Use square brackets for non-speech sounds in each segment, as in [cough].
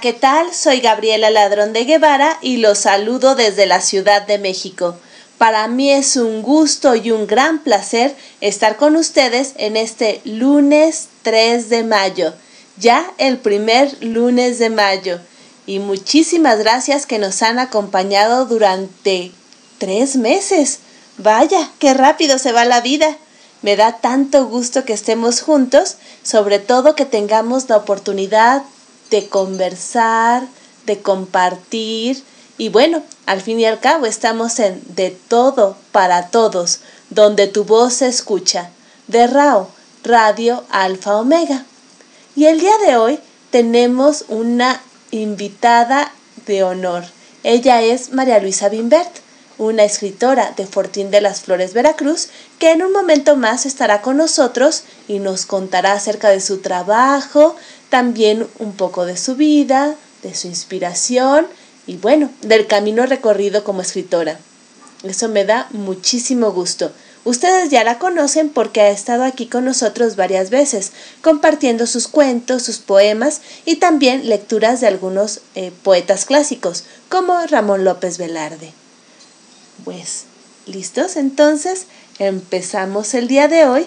¿qué tal? Soy Gabriela Ladrón de Guevara y los saludo desde la Ciudad de México. Para mí es un gusto y un gran placer estar con ustedes en este lunes 3 de mayo, ya el primer lunes de mayo. Y muchísimas gracias que nos han acompañado durante tres meses. Vaya, qué rápido se va la vida. Me da tanto gusto que estemos juntos, sobre todo que tengamos la oportunidad de conversar, de compartir y bueno, al fin y al cabo estamos en De todo para todos, donde tu voz se escucha, de RAO, Radio Alfa Omega. Y el día de hoy tenemos una invitada de honor. Ella es María Luisa Bimbert, una escritora de Fortín de las Flores, Veracruz, que en un momento más estará con nosotros y nos contará acerca de su trabajo, también un poco de su vida, de su inspiración y bueno, del camino recorrido como escritora. Eso me da muchísimo gusto. Ustedes ya la conocen porque ha estado aquí con nosotros varias veces, compartiendo sus cuentos, sus poemas y también lecturas de algunos eh, poetas clásicos, como Ramón López Velarde. Pues, ¿listos? Entonces, empezamos el día de hoy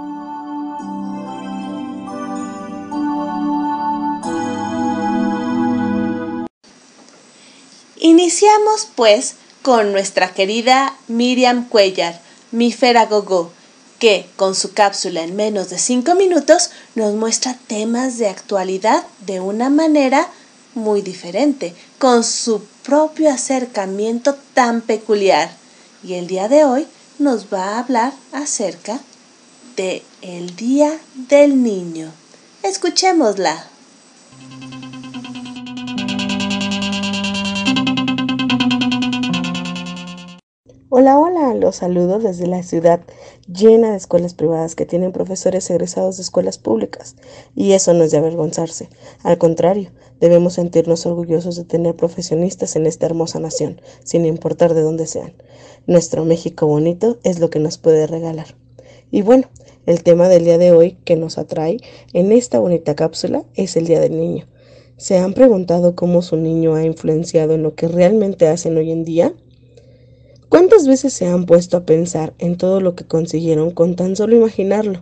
Iniciamos pues con nuestra querida Miriam Cuellar, mi Gogó, que con su cápsula en menos de 5 minutos nos muestra temas de actualidad de una manera muy diferente, con su propio acercamiento tan peculiar. Y el día de hoy nos va a hablar acerca de el Día del Niño. Escuchémosla. Hola, hola, los saludo desde la ciudad llena de escuelas privadas que tienen profesores egresados de escuelas públicas. Y eso no es de avergonzarse. Al contrario, debemos sentirnos orgullosos de tener profesionistas en esta hermosa nación, sin importar de dónde sean. Nuestro México bonito es lo que nos puede regalar. Y bueno, el tema del día de hoy que nos atrae en esta bonita cápsula es el Día del Niño. ¿Se han preguntado cómo su niño ha influenciado en lo que realmente hacen hoy en día? ¿Cuántas veces se han puesto a pensar en todo lo que consiguieron con tan solo imaginarlo?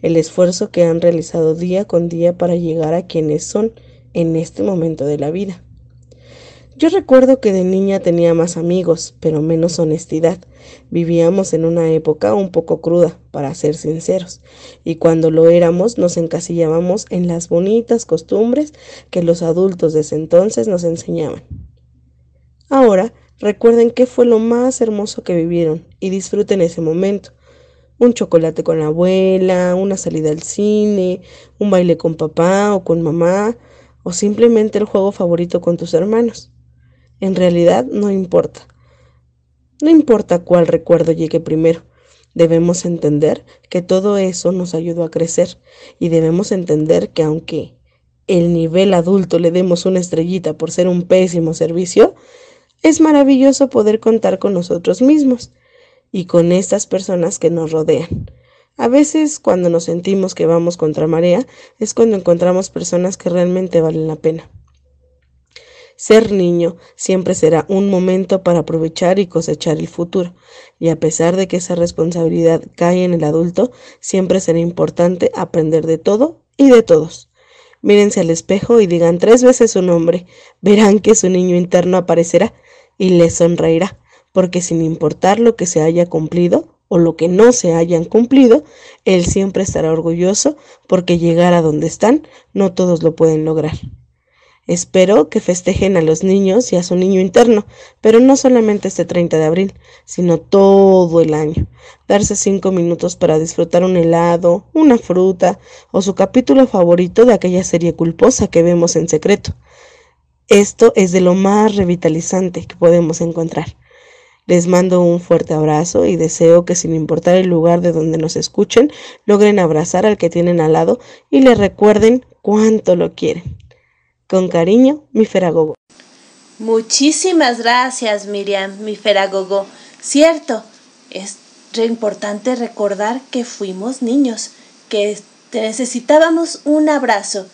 El esfuerzo que han realizado día con día para llegar a quienes son en este momento de la vida. Yo recuerdo que de niña tenía más amigos, pero menos honestidad. Vivíamos en una época un poco cruda, para ser sinceros, y cuando lo éramos nos encasillábamos en las bonitas costumbres que los adultos de entonces nos enseñaban. Ahora Recuerden qué fue lo más hermoso que vivieron y disfruten ese momento. Un chocolate con la abuela, una salida al cine, un baile con papá o con mamá, o simplemente el juego favorito con tus hermanos. En realidad no importa. No importa cuál recuerdo llegue primero. Debemos entender que todo eso nos ayudó a crecer y debemos entender que aunque el nivel adulto le demos una estrellita por ser un pésimo servicio, es maravilloso poder contar con nosotros mismos y con estas personas que nos rodean. A veces cuando nos sentimos que vamos contra marea es cuando encontramos personas que realmente valen la pena. Ser niño siempre será un momento para aprovechar y cosechar el futuro, y a pesar de que esa responsabilidad cae en el adulto, siempre será importante aprender de todo y de todos. Mírense al espejo y digan tres veces su nombre, verán que su niño interno aparecerá y les sonreirá, porque sin importar lo que se haya cumplido o lo que no se hayan cumplido, Él siempre estará orgulloso porque llegar a donde están no todos lo pueden lograr. Espero que festejen a los niños y a su niño interno, pero no solamente este 30 de abril, sino todo el año. Darse cinco minutos para disfrutar un helado, una fruta o su capítulo favorito de aquella serie culposa que vemos en secreto. Esto es de lo más revitalizante que podemos encontrar. Les mando un fuerte abrazo y deseo que sin importar el lugar de donde nos escuchen, logren abrazar al que tienen al lado y le recuerden cuánto lo quieren. Con cariño, mi Feragogo. Muchísimas gracias, Miriam, mi Feragogo. Cierto, es importante recordar que fuimos niños, que necesitábamos un abrazo,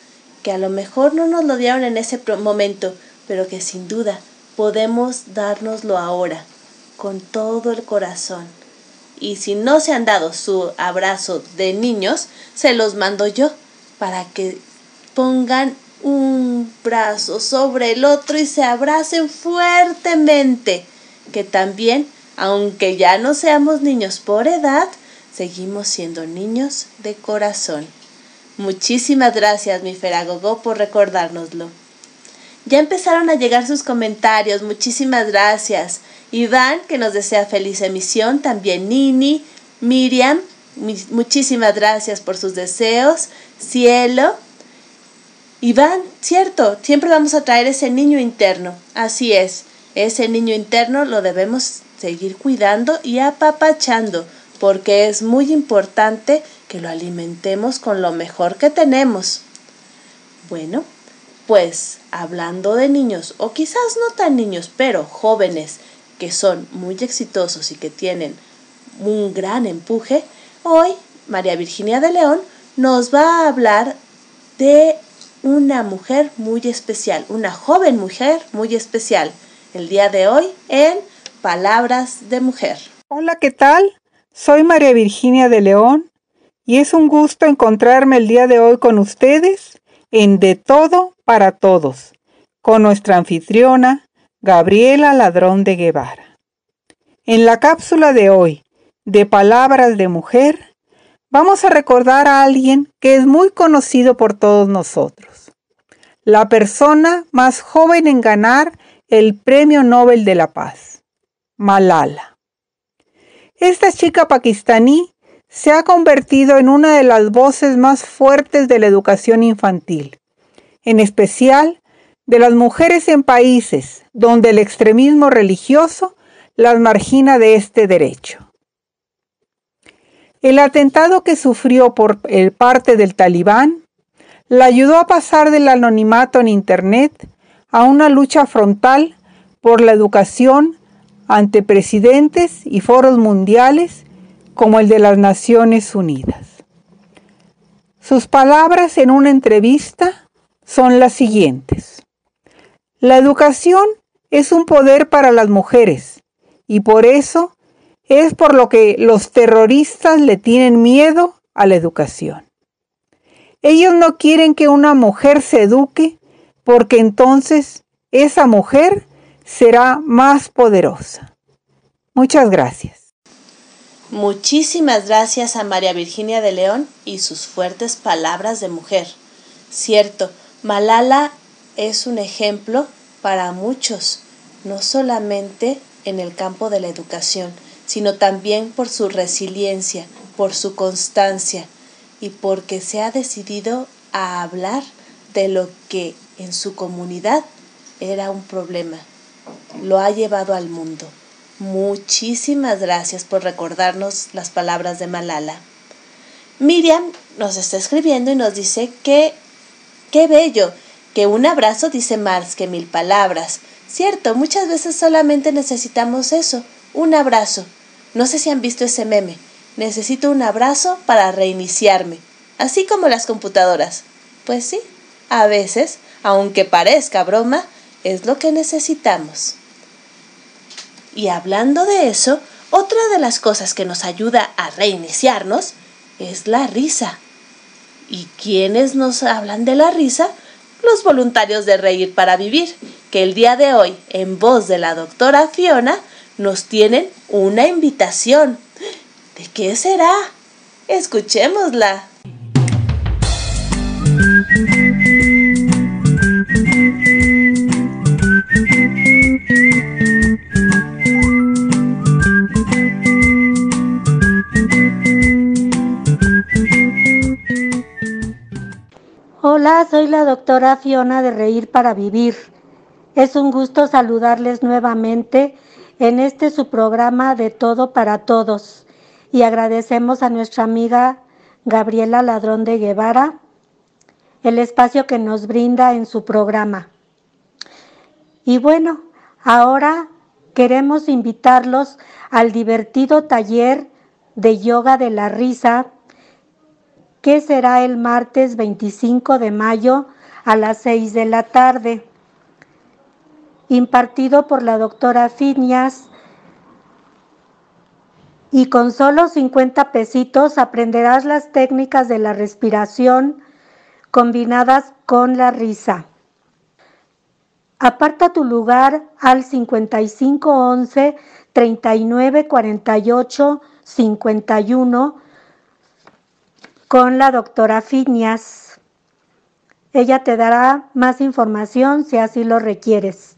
que a lo mejor no nos lo dieron en ese momento, pero que sin duda podemos dárnoslo ahora, con todo el corazón. Y si no se han dado su abrazo de niños, se los mando yo, para que pongan un brazo sobre el otro y se abracen fuertemente, que también, aunque ya no seamos niños por edad, seguimos siendo niños de corazón. Muchísimas gracias, mi Feragogo, por recordárnoslo. Ya empezaron a llegar sus comentarios, muchísimas gracias. Iván, que nos desea feliz emisión, también Nini, Miriam, muchísimas gracias por sus deseos. Cielo, Iván, cierto, siempre vamos a traer ese niño interno. Así es, ese niño interno lo debemos seguir cuidando y apapachando, porque es muy importante que lo alimentemos con lo mejor que tenemos. Bueno, pues hablando de niños, o quizás no tan niños, pero jóvenes que son muy exitosos y que tienen un gran empuje, hoy María Virginia de León nos va a hablar de una mujer muy especial, una joven mujer muy especial, el día de hoy en Palabras de Mujer. Hola, ¿qué tal? Soy María Virginia de León y es un gusto encontrarme el día de hoy con ustedes en De Todo para Todos, con nuestra anfitriona, Gabriela Ladrón de Guevara. En la cápsula de hoy, de Palabras de Mujer, vamos a recordar a alguien que es muy conocido por todos nosotros. La persona más joven en ganar el Premio Nobel de la Paz, Malala. Esta chica pakistaní se ha convertido en una de las voces más fuertes de la educación infantil, en especial de las mujeres en países donde el extremismo religioso las margina de este derecho. El atentado que sufrió por parte del talibán la ayudó a pasar del anonimato en Internet a una lucha frontal por la educación ante presidentes y foros mundiales como el de las Naciones Unidas. Sus palabras en una entrevista son las siguientes. La educación es un poder para las mujeres y por eso es por lo que los terroristas le tienen miedo a la educación. Ellos no quieren que una mujer se eduque porque entonces esa mujer será más poderosa. Muchas gracias. Muchísimas gracias a María Virginia de León y sus fuertes palabras de mujer. Cierto, Malala es un ejemplo para muchos, no solamente en el campo de la educación, sino también por su resiliencia, por su constancia y porque se ha decidido a hablar de lo que en su comunidad era un problema. Lo ha llevado al mundo. Muchísimas gracias por recordarnos las palabras de Malala. Miriam nos está escribiendo y nos dice que qué bello, que un abrazo dice más que mil palabras. Cierto, muchas veces solamente necesitamos eso, un abrazo, no sé si han visto ese meme. Necesito un abrazo para reiniciarme, así como las computadoras. Pues sí, a veces, aunque parezca broma, es lo que necesitamos. Y hablando de eso, otra de las cosas que nos ayuda a reiniciarnos es la risa. ¿Y quiénes nos hablan de la risa? Los voluntarios de Reír para Vivir, que el día de hoy, en voz de la doctora Fiona, nos tienen una invitación. ¿De qué será? Escuchémosla. Hola, soy la doctora Fiona de Reír para Vivir. Es un gusto saludarles nuevamente en este su programa de todo para todos. Y agradecemos a nuestra amiga Gabriela Ladrón de Guevara el espacio que nos brinda en su programa. Y bueno, ahora queremos invitarlos al divertido taller de yoga de la risa que será el martes 25 de mayo a las 6 de la tarde, impartido por la doctora Finias. Y con solo 50 pesitos aprenderás las técnicas de la respiración combinadas con la risa. Aparta tu lugar al 5511 3948 51 con la doctora Finias. Ella te dará más información si así lo requieres.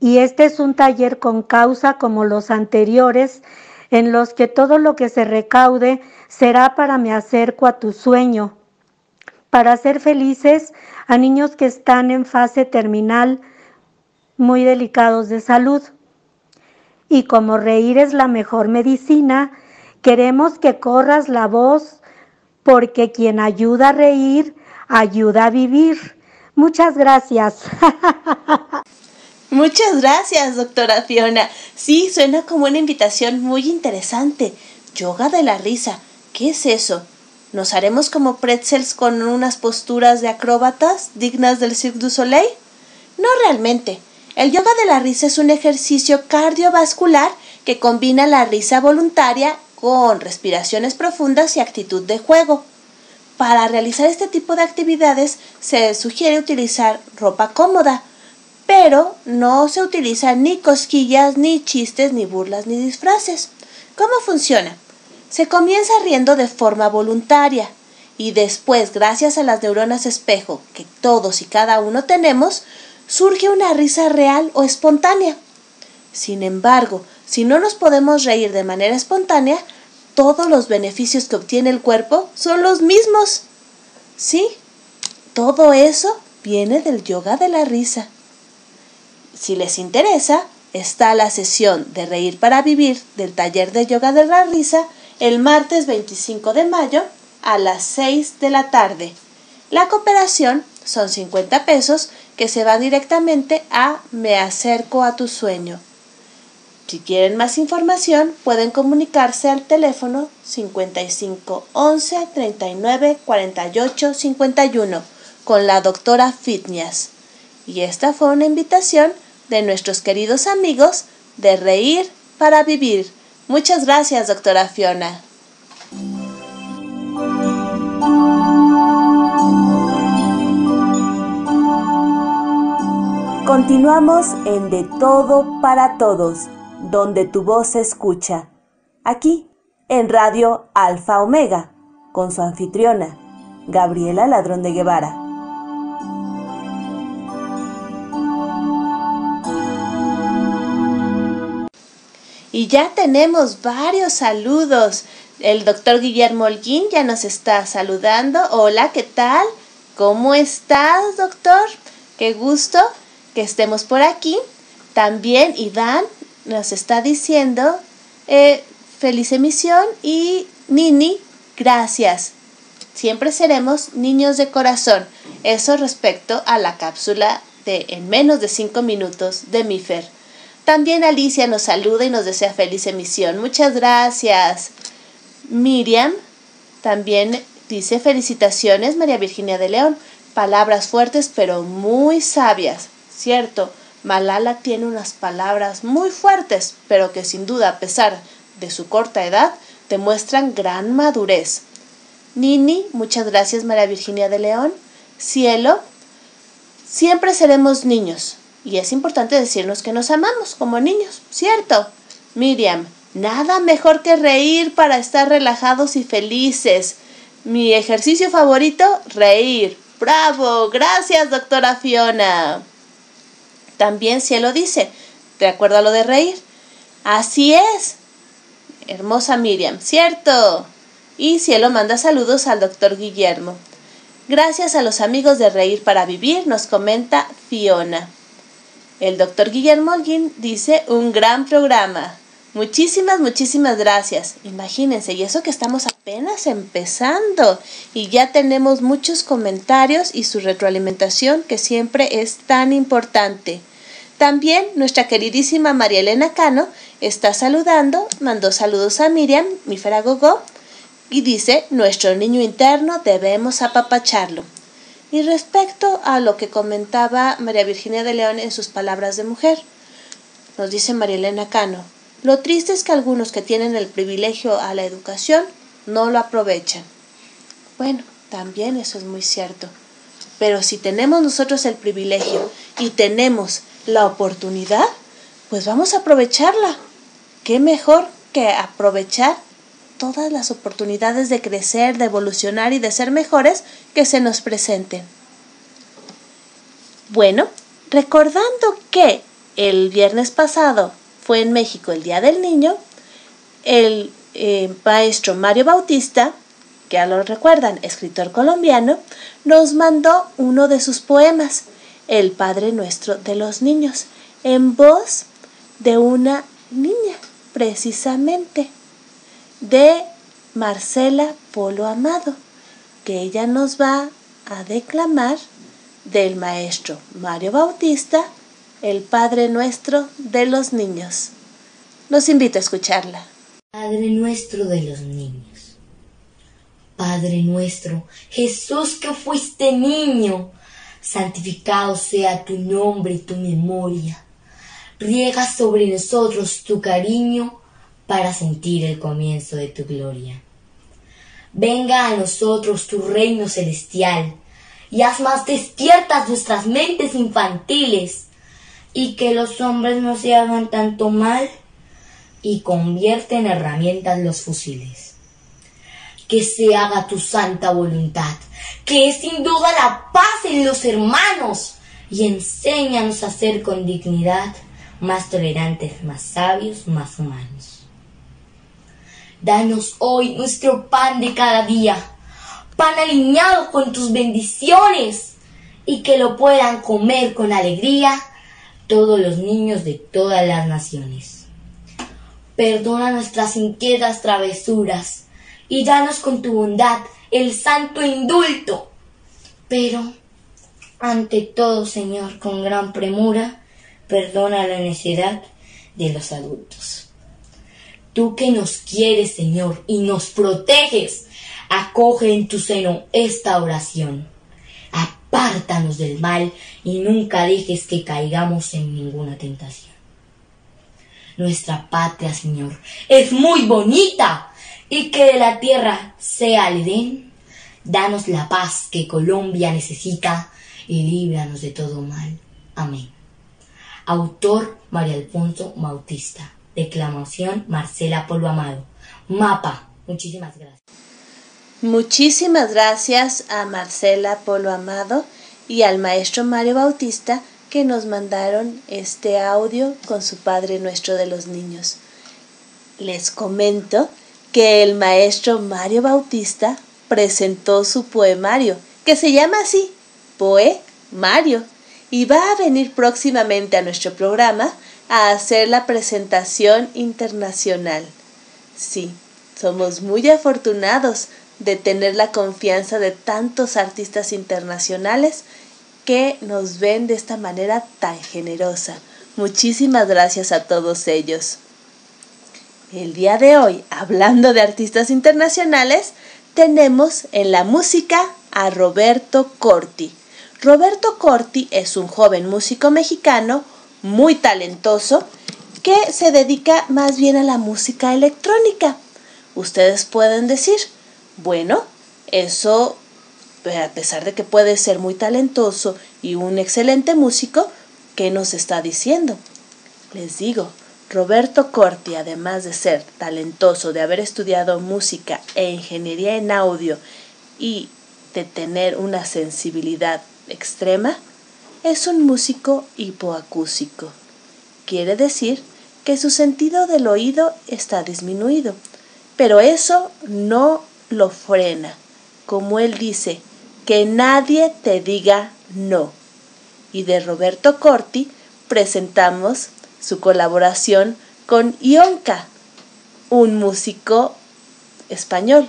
Y este es un taller con causa como los anteriores, en los que todo lo que se recaude será para me acerco a tu sueño, para hacer felices a niños que están en fase terminal muy delicados de salud. Y como reír es la mejor medicina, queremos que corras la voz porque quien ayuda a reír, ayuda a vivir. Muchas gracias. [laughs] Muchas gracias, doctora Fiona. Sí, suena como una invitación muy interesante. Yoga de la risa. ¿Qué es eso? ¿Nos haremos como pretzels con unas posturas de acróbatas dignas del Cirque du Soleil? No realmente. El yoga de la risa es un ejercicio cardiovascular que combina la risa voluntaria con respiraciones profundas y actitud de juego. Para realizar este tipo de actividades se sugiere utilizar ropa cómoda, pero no se utilizan ni cosquillas, ni chistes, ni burlas, ni disfraces. ¿Cómo funciona? Se comienza riendo de forma voluntaria y después, gracias a las neuronas espejo que todos y cada uno tenemos, surge una risa real o espontánea. Sin embargo, si no nos podemos reír de manera espontánea, todos los beneficios que obtiene el cuerpo son los mismos. Sí, todo eso viene del yoga de la risa. Si les interesa, está la sesión de Reír para Vivir del taller de yoga de la risa el martes 25 de mayo a las 6 de la tarde. La cooperación son 50 pesos que se van directamente a Me acerco a tu sueño. Si quieren más información, pueden comunicarse al teléfono 55 11 39 48 51 con la doctora Fitness. Y esta fue una invitación de nuestros queridos amigos de Reír para Vivir. Muchas gracias, doctora Fiona. Continuamos en De Todo para Todos donde tu voz se escucha, aquí en Radio Alfa Omega, con su anfitriona, Gabriela Ladrón de Guevara. Y ya tenemos varios saludos. El doctor Guillermo Holguín ya nos está saludando. Hola, ¿qué tal? ¿Cómo estás, doctor? Qué gusto que estemos por aquí. También Iván nos está diciendo eh, feliz emisión y Nini, gracias. Siempre seremos niños de corazón. Eso respecto a la cápsula de en menos de cinco minutos de Mifer. También Alicia nos saluda y nos desea feliz emisión. Muchas gracias. Miriam también dice felicitaciones María Virginia de León. Palabras fuertes pero muy sabias. Cierto, Malala tiene unas palabras muy fuertes, pero que sin duda, a pesar de su corta edad, demuestran gran madurez. Nini, muchas gracias María Virginia de León. Cielo, siempre seremos niños y es importante decirnos que nos amamos como niños, ¿cierto? Miriam, nada mejor que reír para estar relajados y felices. Mi ejercicio favorito, reír. Bravo, gracias doctora Fiona. También Cielo dice, de acuerdo a lo de reír. Así es. Hermosa Miriam, ¿cierto? Y Cielo manda saludos al doctor Guillermo. Gracias a los amigos de Reír para Vivir, nos comenta Fiona. El doctor Guillermo Holguín dice un gran programa. Muchísimas, muchísimas gracias. Imagínense, y eso que estamos apenas empezando y ya tenemos muchos comentarios y su retroalimentación que siempre es tan importante. También nuestra queridísima María Elena Cano está saludando, mandó saludos a Miriam, mi Gogo, y dice, nuestro niño interno debemos apapacharlo. Y respecto a lo que comentaba María Virginia de León en sus palabras de mujer, nos dice María Elena Cano, lo triste es que algunos que tienen el privilegio a la educación no lo aprovechan. Bueno, también eso es muy cierto. Pero si tenemos nosotros el privilegio y tenemos la oportunidad, pues vamos a aprovecharla. ¿Qué mejor que aprovechar todas las oportunidades de crecer, de evolucionar y de ser mejores que se nos presenten? Bueno, recordando que el viernes pasado fue en México el Día del Niño, el eh, maestro Mario Bautista, que ya lo recuerdan, escritor colombiano, nos mandó uno de sus poemas, El Padre Nuestro de los Niños, en voz de una niña, precisamente, de Marcela Polo Amado, que ella nos va a declamar del maestro Mario Bautista el Padre nuestro de los niños. Los invito a escucharla. Padre nuestro de los niños. Padre nuestro, Jesús que fuiste niño, santificado sea tu nombre y tu memoria. Riega sobre nosotros tu cariño para sentir el comienzo de tu gloria. Venga a nosotros tu reino celestial y haz más despiertas nuestras mentes infantiles y que los hombres no se hagan tanto mal y convierte en herramientas los fusiles. Que se haga tu santa voluntad, que es sin duda la paz en los hermanos, y enséñanos a ser con dignidad más tolerantes, más sabios, más humanos. Danos hoy nuestro pan de cada día, pan alineado con tus bendiciones, y que lo puedan comer con alegría todos los niños de todas las naciones. Perdona nuestras inquietas travesuras y danos con tu bondad el santo indulto. Pero, ante todo, Señor, con gran premura, perdona la necedad de los adultos. Tú que nos quieres, Señor, y nos proteges, acoge en tu seno esta oración apártanos del mal y nunca dejes que caigamos en ninguna tentación. Nuestra patria, Señor, es muy bonita y que de la tierra sea el Edén. Danos la paz que Colombia necesita y líbranos de todo mal. Amén. Autor María Alfonso Bautista. Declamación Marcela Polo Amado. Mapa. Muchísimas gracias. Muchísimas gracias a Marcela Polo Amado y al maestro Mario Bautista que nos mandaron este audio con su Padre Nuestro de los Niños. Les comento que el maestro Mario Bautista presentó su poemario, que se llama así, Poe Mario, y va a venir próximamente a nuestro programa a hacer la presentación internacional. Sí, somos muy afortunados de tener la confianza de tantos artistas internacionales que nos ven de esta manera tan generosa. Muchísimas gracias a todos ellos. El día de hoy, hablando de artistas internacionales, tenemos en la música a Roberto Corti. Roberto Corti es un joven músico mexicano muy talentoso que se dedica más bien a la música electrónica. Ustedes pueden decir, bueno, eso, a pesar de que puede ser muy talentoso y un excelente músico, ¿qué nos está diciendo? Les digo, Roberto Corti, además de ser talentoso, de haber estudiado música e ingeniería en audio y de tener una sensibilidad extrema, es un músico hipoacúsico. Quiere decir que su sentido del oído está disminuido, pero eso no lo frena. Como él dice, que nadie te diga no. Y de Roberto Corti presentamos su colaboración con Ionka, un músico español.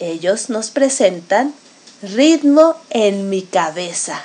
Ellos nos presentan Ritmo en mi cabeza.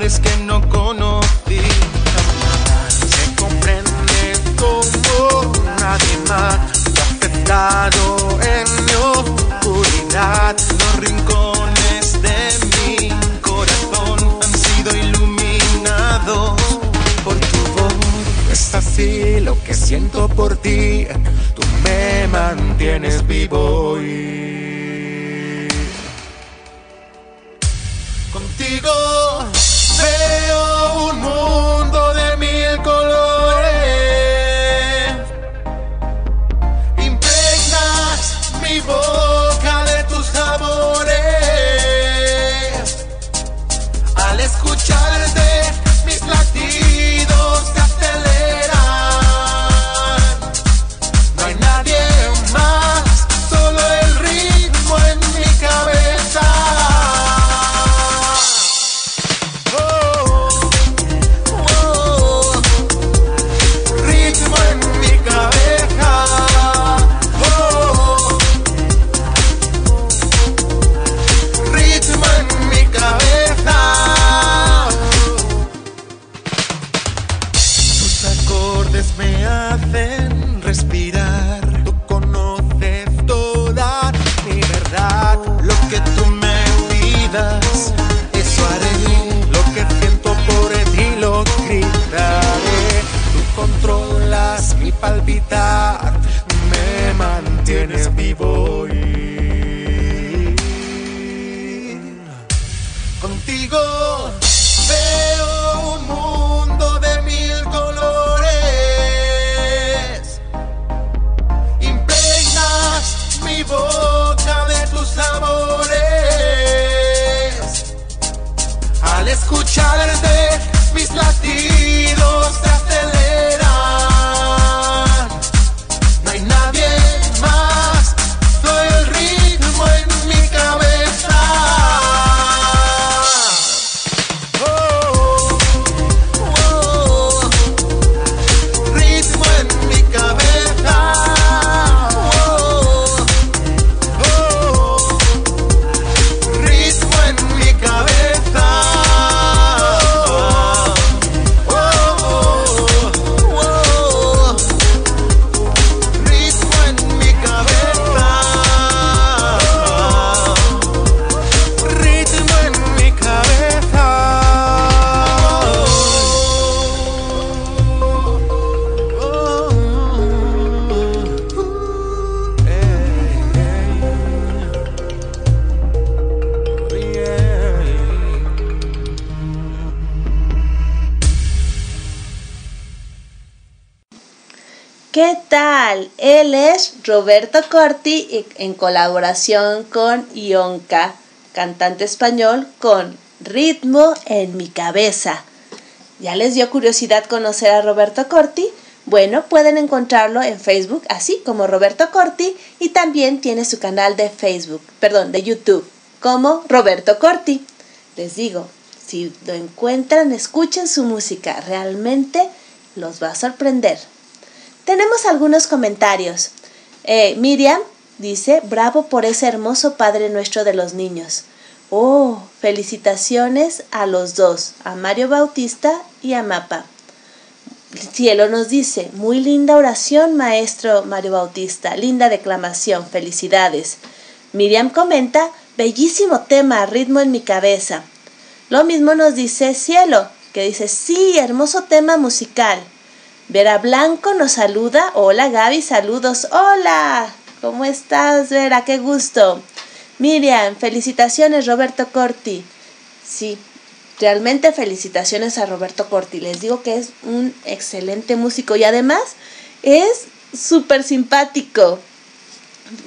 lugares que no conocí. Se comprende como nadie más afectado en mi oscuridad. Los rincones de mi corazón han sido iluminados por tu voz. Es así lo que siento por ti. Tú me mantienes vivo y contigo. ¿Qué Roberto Corti en colaboración con Ionka, cantante español con Ritmo en mi cabeza. ¿Ya les dio curiosidad conocer a Roberto Corti? Bueno, pueden encontrarlo en Facebook así como Roberto Corti y también tiene su canal de Facebook, perdón, de YouTube como Roberto Corti. Les digo, si lo encuentran, escuchen su música, realmente los va a sorprender. Tenemos algunos comentarios. Eh, Miriam dice, bravo por ese hermoso Padre nuestro de los niños. Oh, felicitaciones a los dos, a Mario Bautista y a Mapa. cielo nos dice, muy linda oración, maestro Mario Bautista, linda declamación, felicidades. Miriam comenta, bellísimo tema, ritmo en mi cabeza. Lo mismo nos dice Cielo, que dice, sí, hermoso tema musical. Vera Blanco nos saluda. Hola Gaby, saludos. Hola, ¿cómo estás Vera? Qué gusto. Miriam, felicitaciones Roberto Corti. Sí, Realmente felicitaciones a Roberto Corti. Les digo que es un excelente músico y además es súper simpático. [laughs]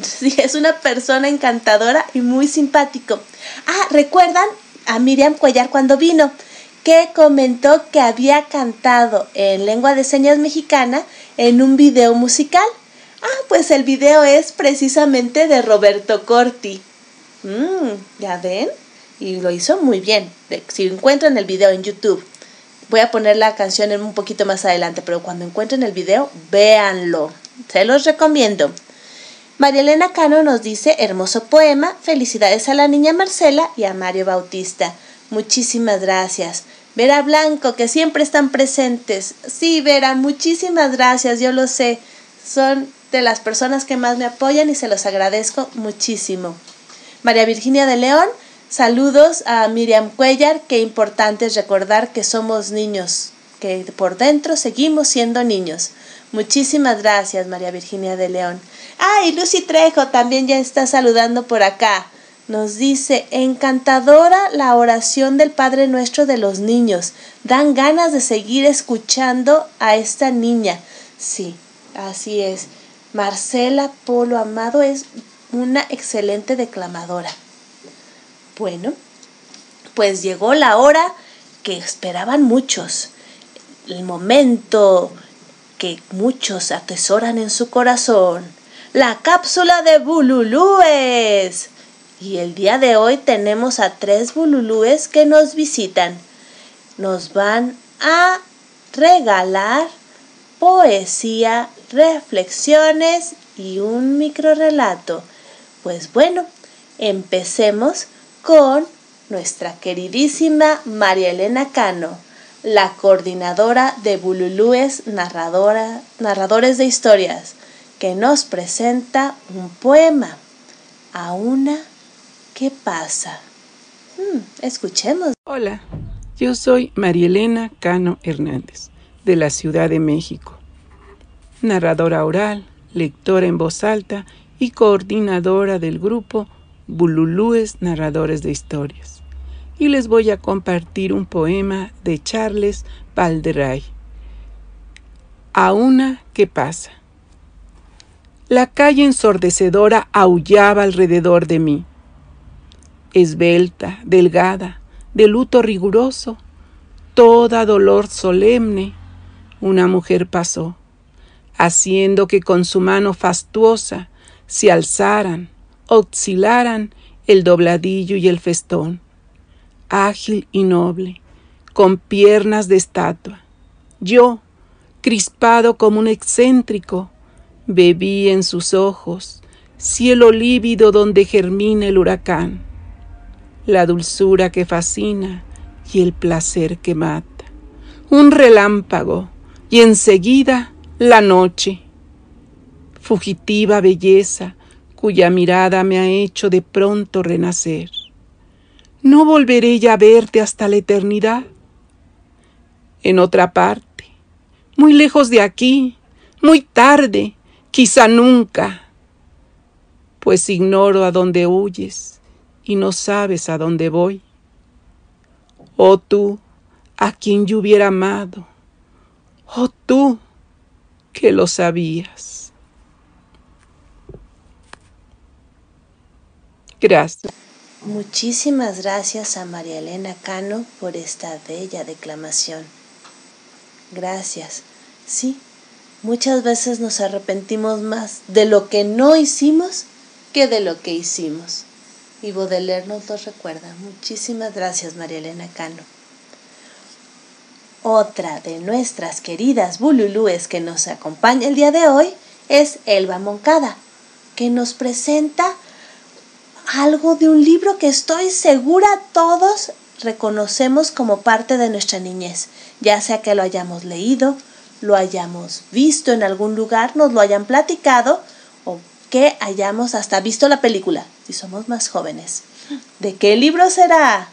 Sí, es una persona encantadora y muy simpático. Ah, ¿recuerdan a Miriam Cuellar cuando vino? Que comentó que había cantado en lengua de señas mexicana en un video musical. Ah, pues el video es precisamente de Roberto Corti. Mmm, ¿ya ven? Y lo hizo muy bien. Si encuentran el video en YouTube, voy a poner la canción un poquito más adelante, pero cuando encuentren el video, véanlo. Se los recomiendo. María Elena Cano nos dice, hermoso poema, felicidades a la niña Marcela y a Mario Bautista. Muchísimas gracias. Vera Blanco, que siempre están presentes. Sí, Vera, muchísimas gracias, yo lo sé. Son de las personas que más me apoyan y se los agradezco muchísimo. María Virginia de León, saludos a Miriam Cuellar, qué importante es recordar que somos niños, que por dentro seguimos siendo niños. Muchísimas gracias, María Virginia de León. Ah, y Lucy Trejo también ya está saludando por acá. Nos dice, encantadora la oración del Padre Nuestro de los niños. Dan ganas de seguir escuchando a esta niña. Sí, así es. Marcela Polo Amado es una excelente declamadora. Bueno, pues llegó la hora que esperaban muchos, el momento que muchos atesoran en su corazón, la cápsula de bululúes. Y el día de hoy tenemos a tres bululúes que nos visitan. Nos van a regalar poesía, reflexiones y un microrelato. Pues bueno, empecemos con nuestra queridísima María Elena Cano, la coordinadora de Bululúes Narradores de Historias, que nos presenta un poema. A una, ¿qué pasa? Hmm, escuchemos. Hola, yo soy María Elena Cano Hernández, de la Ciudad de México, narradora oral, lectora en voz alta y coordinadora del grupo Bululúes Narradores de Historias. Y les voy a compartir un poema de Charles Valderay. A una que pasa. La calle ensordecedora aullaba alrededor de mí. Esbelta, delgada, de luto riguroso, toda dolor solemne, una mujer pasó, haciendo que con su mano fastuosa se alzaran, oscilaran el dobladillo y el festón, ágil y noble, con piernas de estatua. Yo, crispado como un excéntrico, bebí en sus ojos, cielo lívido donde germina el huracán, la dulzura que fascina y el placer que mata, un relámpago y enseguida la noche, fugitiva belleza cuya mirada me ha hecho de pronto renacer. ¿No volveré ya a verte hasta la eternidad? En otra parte, muy lejos de aquí, muy tarde, quizá nunca, pues ignoro a dónde huyes y no sabes a dónde voy. Oh tú, a quien yo hubiera amado, oh tú, que lo sabías. Gracias. Muchísimas gracias a María Elena Cano por esta bella declamación. Gracias. Sí, muchas veces nos arrepentimos más de lo que no hicimos que de lo que hicimos. Y Baudelaire nos lo recuerda. Muchísimas gracias, María Elena Cano. Otra de nuestras queridas bululúes que nos acompaña el día de hoy es Elba Moncada, que nos presenta algo de un libro que estoy segura todos reconocemos como parte de nuestra niñez, ya sea que lo hayamos leído, lo hayamos visto en algún lugar, nos lo hayan platicado que hayamos hasta visto la película, si somos más jóvenes. ¿De qué libro será?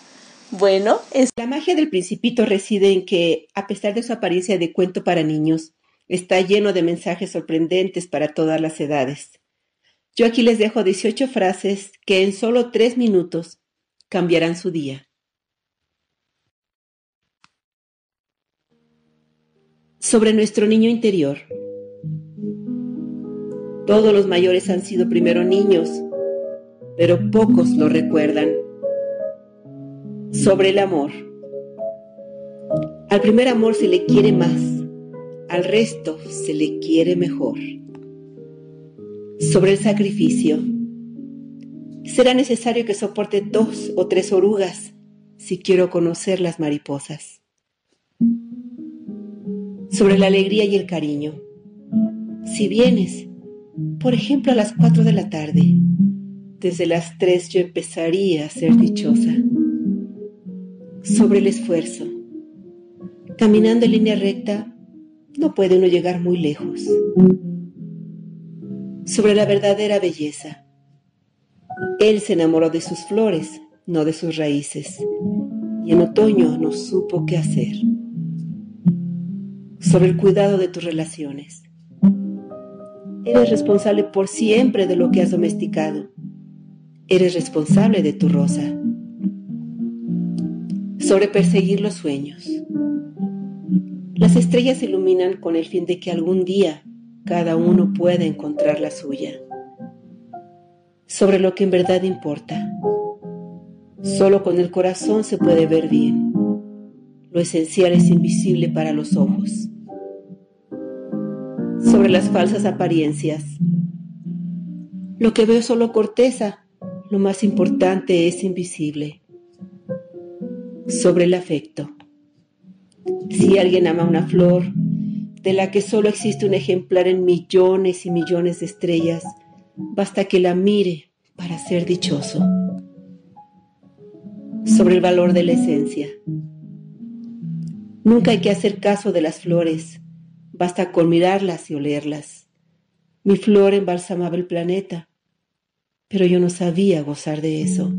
Bueno, es... La magia del principito reside en que, a pesar de su apariencia de cuento para niños, está lleno de mensajes sorprendentes para todas las edades. Yo aquí les dejo 18 frases que en solo tres minutos cambiarán su día. Sobre nuestro niño interior. Todos los mayores han sido primero niños, pero pocos lo recuerdan. Sobre el amor. Al primer amor se le quiere más, al resto se le quiere mejor. Sobre el sacrificio. Será necesario que soporte dos o tres orugas si quiero conocer las mariposas. Sobre la alegría y el cariño. Si vienes, por ejemplo, a las cuatro de la tarde, desde las tres yo empezaría a ser dichosa. Sobre el esfuerzo. Caminando en línea recta, no puede uno llegar muy lejos. Sobre la verdadera belleza. Él se enamoró de sus flores, no de sus raíces, y en otoño no supo qué hacer. Sobre el cuidado de tus relaciones. Eres responsable por siempre de lo que has domesticado. Eres responsable de tu rosa. Sobre perseguir los sueños. Las estrellas se iluminan con el fin de que algún día cada uno pueda encontrar la suya. Sobre lo que en verdad importa. Solo con el corazón se puede ver bien. Lo esencial es invisible para los ojos sobre las falsas apariencias. Lo que veo es solo corteza, lo más importante es invisible. Sobre el afecto. Si alguien ama una flor, de la que solo existe un ejemplar en millones y millones de estrellas, basta que la mire para ser dichoso. Sobre el valor de la esencia. Nunca hay que hacer caso de las flores, Basta con mirarlas y olerlas. Mi flor embalsamaba el planeta, pero yo no sabía gozar de eso.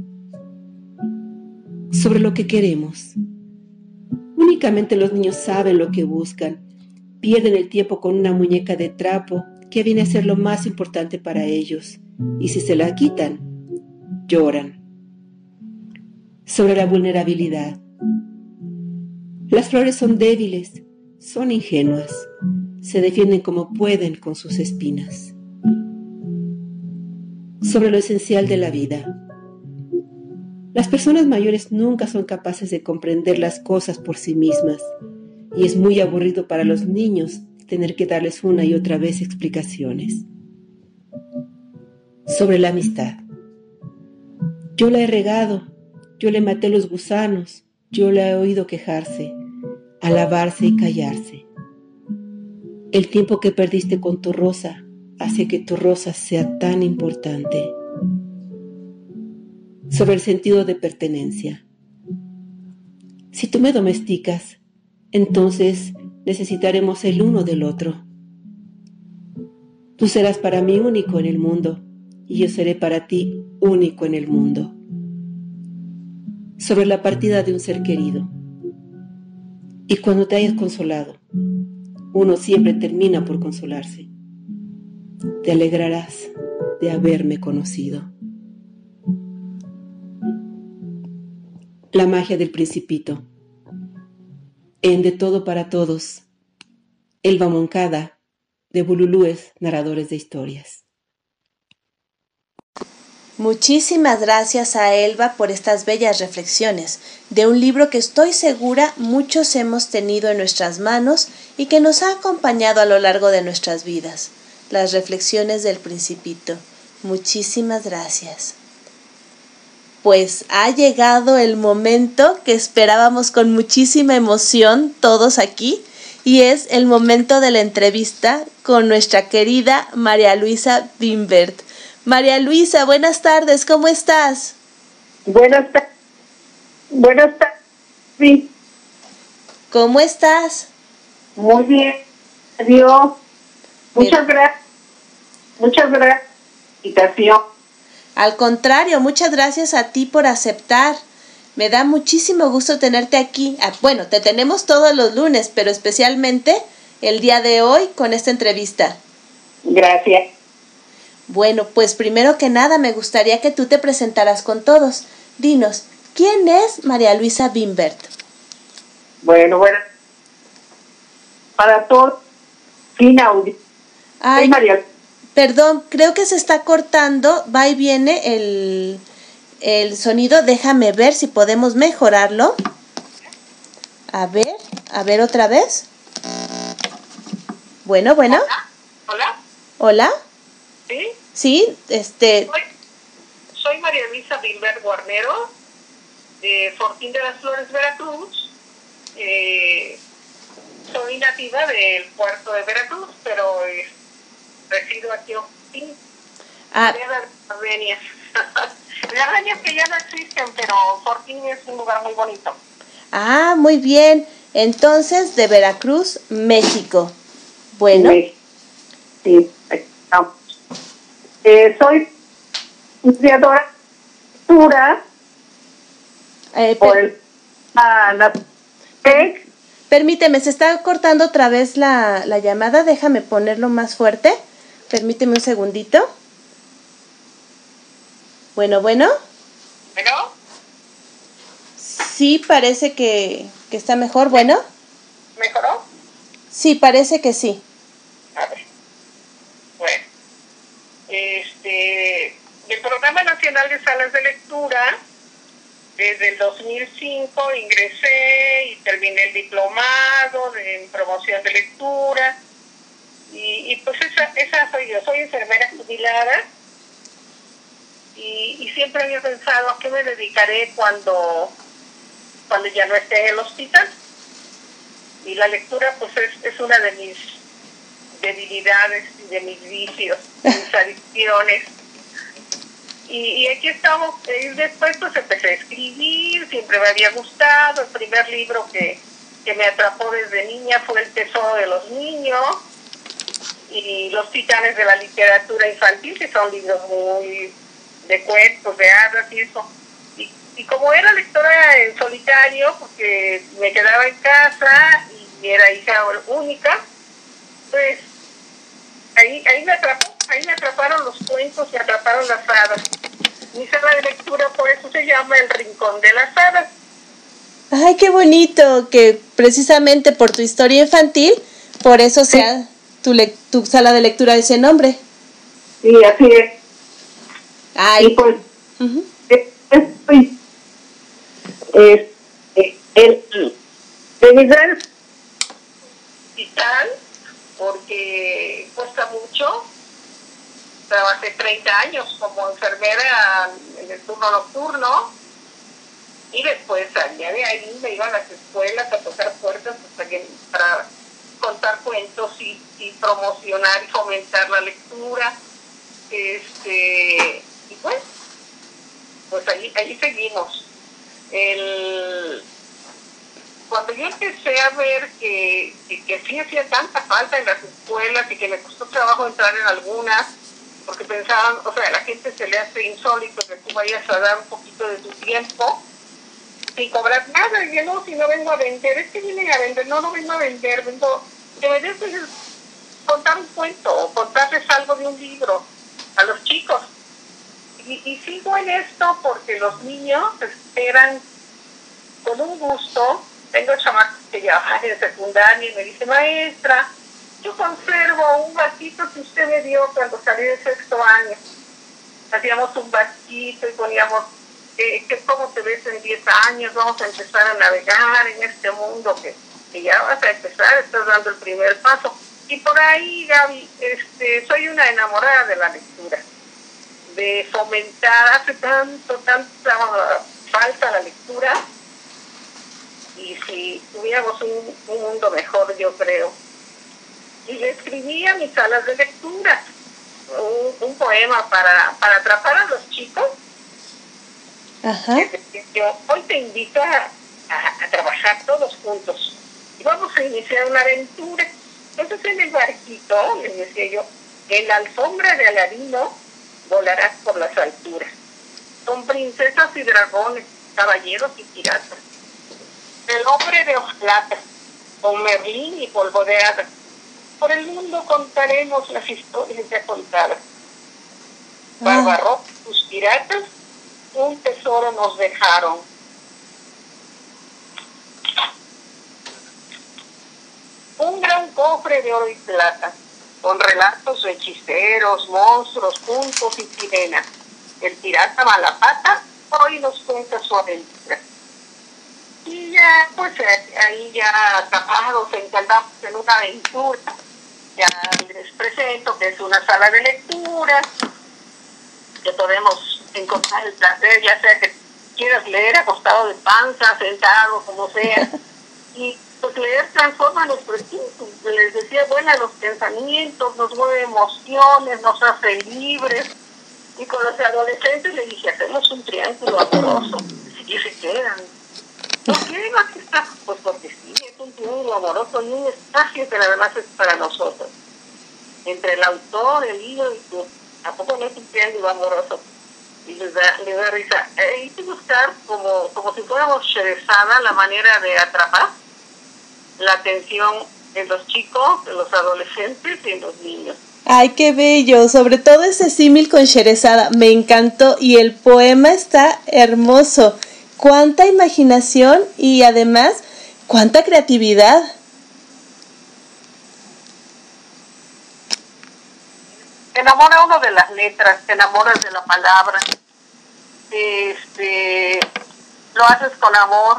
Sobre lo que queremos. Únicamente los niños saben lo que buscan. Pierden el tiempo con una muñeca de trapo que viene a ser lo más importante para ellos. Y si se la quitan, lloran. Sobre la vulnerabilidad. Las flores son débiles, son ingenuas, se defienden como pueden con sus espinas. Sobre lo esencial de la vida. Las personas mayores nunca son capaces de comprender las cosas por sí mismas y es muy aburrido para los niños tener que darles una y otra vez explicaciones. Sobre la amistad. Yo la he regado, yo le maté los gusanos, yo la he oído quejarse, alabarse y callarse. El tiempo que perdiste con tu rosa hace que tu rosa sea tan importante. Sobre el sentido de pertenencia. Si tú me domesticas, entonces necesitaremos el uno del otro. Tú serás para mí único en el mundo y yo seré para ti único en el mundo. Sobre la partida de un ser querido. Y cuando te hayas consolado, uno siempre termina por consolarse. Te alegrarás de haberme conocido. La magia del principito. En De Todo para Todos. Elba Moncada, de Bululúes, narradores de historias. Muchísimas gracias a Elba por estas bellas reflexiones de un libro que estoy segura muchos hemos tenido en nuestras manos y que nos ha acompañado a lo largo de nuestras vidas. Las reflexiones del principito. Muchísimas gracias. Pues ha llegado el momento que esperábamos con muchísima emoción todos aquí y es el momento de la entrevista con nuestra querida María Luisa Bimbert. María Luisa, buenas tardes, ¿cómo estás? Buenas tardes. Buenas tardes. ¿Cómo estás? Muy bien. Adiós. Muchas gracias. Muchas gracias. Al contrario, muchas gracias a ti por aceptar. Me da muchísimo gusto tenerte aquí. Ah, bueno, te tenemos todos los lunes, pero especialmente el día de hoy con esta entrevista. Gracias. Bueno, pues primero que nada me gustaría que tú te presentaras con todos. Dinos, ¿quién es María Luisa Bimbert? Bueno, bueno. para todo sin audio. Ay, María. perdón, creo que se está cortando, va y viene el, el sonido, déjame ver si podemos mejorarlo. A ver, a ver otra vez. Bueno, bueno, Hola, hola, sí, sí, este, soy, soy María Luisa Bilber Guarnero, de Fortín de las Flores, Veracruz. Eh, soy nativa del puerto de Veracruz, pero eh, resido aquí en Fortín, ah, de Armenia. [laughs] De Armenia que ya no existen, pero Fortín es un lugar muy bonito. ah, muy bien. Entonces, de Veracruz, México. Bueno, Sí, sí, estamos. Eh, soy estudiadora de lectura eh, por per- el, a la TEC. permíteme, se está cortando otra vez la, la llamada, déjame ponerlo más fuerte. Permíteme un segundito. Bueno, bueno. ¿Bueno? Sí, parece que, que está mejor. Bueno, ¿Mejoró? sí, parece que sí. A ver. Este, el Programa Nacional de Salas de Lectura, desde el 2005 ingresé y terminé el diplomado en promoción de lectura. Y, y pues esa, esa soy yo, soy enfermera jubilada. Y, y siempre había pensado a qué me dedicaré cuando, cuando ya no esté en el hospital. Y la lectura pues es, es una de mis debilidades y de mis vicios, mis [laughs] adicciones. Y, y aquí estamos, y después pues empecé a escribir, siempre me había gustado, el primer libro que, que me atrapó desde niña fue El Tesoro de los Niños y Los Titanes de la Literatura Infantil, que son libros muy de cuentos, de hadas y eso. Y, y como era lectora en solitario, porque me quedaba en casa y era hija única, pues ahí, ahí me atrapó, ahí me atraparon los cuentos, me atraparon las hadas. Mi sala de lectura por eso se llama El Rincón de las Hadas. Ay, qué bonito que precisamente por tu historia infantil, por eso sea tu, tu sala de lectura ese nombre. Sí, así es. Y Ay, pues ujú. estoy eh, eh, el de mis grandes hospital porque cuesta mucho. Trabajé 30 años como enfermera en el turno nocturno y después salía de ahí, me iba a las escuelas a tocar puertas para contar cuentos y, y promocionar y fomentar la lectura. Este, y pues, pues ahí, ahí seguimos. El, cuando yo empecé a ver que, que, sí hacía tanta falta en las escuelas y que me costó trabajo entrar en algunas, porque pensaban, o sea, a la gente se le hace insólito que tú vayas a dar un poquito de tu tiempo sin cobrar nada. Y yo no, si no vengo a vender, es que vine a vender, no, no vengo a vender, vengo, de verdad es contar un cuento o contarles algo de un libro a los chicos. Y, y sigo en esto porque los niños esperan con un gusto. Tengo chamacos que ya van en secundaria y me dice, maestra, yo conservo un vasito que usted me dio cuando salí de sexto año. Hacíamos un vasito y poníamos, eh, ¿cómo te ves en 10 años? Vamos a empezar a navegar en este mundo que, que ya vas a empezar, estás dando el primer paso. Y por ahí, Gaby, este, soy una enamorada de la lectura, de fomentar, hace tanto, tanta falta la lectura, y si tuviéramos un, un mundo mejor, yo creo. Y le escribí a mis salas de lectura un, un poema para, para atrapar a los chicos. Ajá. Yo hoy te invito a, a, a trabajar todos juntos y vamos a iniciar una aventura. Entonces en el barquito, les decía yo, en la alfombra de Aladino volarás por las alturas. Son princesas y dragones, caballeros y piratas. El hombre de hojalata, con Merlín y polvo de hada. Por el mundo contaremos las historias ya contadas. Barbarroja, tus piratas, un tesoro nos dejaron. un gran cofre de oro y plata, con relatos de hechiceros, monstruos, puntos y sirenas. El pirata Malapata hoy nos cuenta su aventura. Y ya, pues eh, ahí ya atrapados, encantamos en una aventura. Ya les presento que es una sala de lectura, que podemos encontrar el placer, ya sea que quieras leer acostado de panza, sentado, como sea. [laughs] Y pues leer transforma nuestro espíritu. Les decía, buena los pensamientos, nos mueve emociones, nos hace libres. Y con los adolescentes le dije, hacemos un triángulo amoroso. Y se quedan. ¿Por qué no está? Pues porque sí, es un triángulo amoroso y un espacio que además es para nosotros. Entre el autor, el libro y tú. ¿A poco no es un triángulo amoroso? Y les da, les da risa. Hay que buscar como, como si fuéramos Sherezada la manera de atrapar la atención en los chicos, en los adolescentes y en los niños. Ay, qué bello, sobre todo ese símil con Sherezada, me encantó y el poema está hermoso. Cuánta imaginación y además cuánta creatividad. Te enamora uno de las letras, te enamoras de la palabra, este, lo haces con amor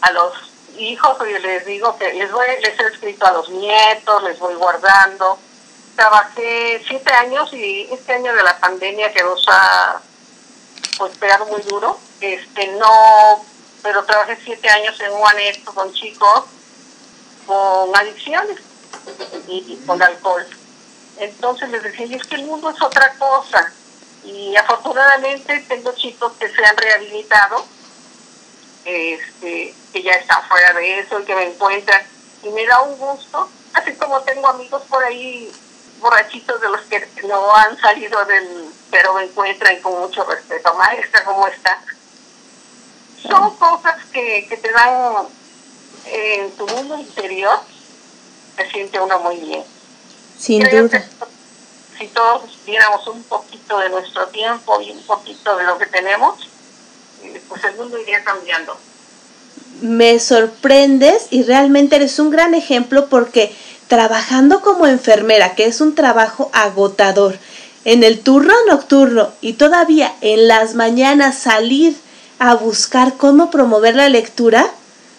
a los hijos, y les digo que les voy, les he escrito a los nietos, les voy guardando. Trabajé siete años y este año de la pandemia que nos ha pues pegado muy duro, este no, pero trabajé siete años en un anexo con chicos con adicciones y, con alcohol. Entonces les decía, y es que el mundo es otra cosa. Y afortunadamente tengo chicos que se han rehabilitado este, que ya están fuera de eso y que me encuentran. Y me da un gusto, así como tengo amigos por ahí borrachitos de los que no han salido del, pero me encuentran con mucho respeto. Maestra, ¿cómo está? Son cosas que, que te dan en tu mundo interior, se siente uno muy bien. Sin duda. si todos diéramos un poquito de nuestro tiempo y un poquito de lo que tenemos, pues el mundo iría cambiando. Me sorprendes y realmente eres un gran ejemplo porque trabajando como enfermera, que es un trabajo agotador, en el turno nocturno y todavía en las mañanas salir a buscar cómo promover la lectura,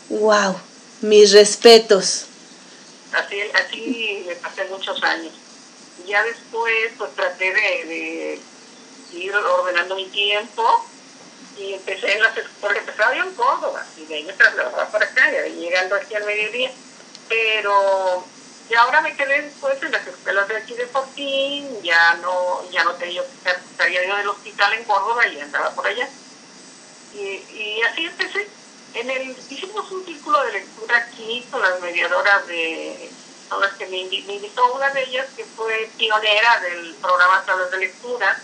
wow, mis respetos. Así, así me pasé muchos años. Ya después pues traté de, ir ordenando mi tiempo y empecé en las porque empezaba yo en Córdoba y de ahí me trasladaba para acá y llegando aquí al mediodía pero y ahora me quedé después en las escuelas de aquí de Fortín ya no ya no tenía que salía yo del hospital en Córdoba y andaba por allá. Y, así empecé. En el hicimos un círculo de lectura aquí con las mediadoras de son las que me invitó una de ellas que fue pionera del programa Salas de Lectura.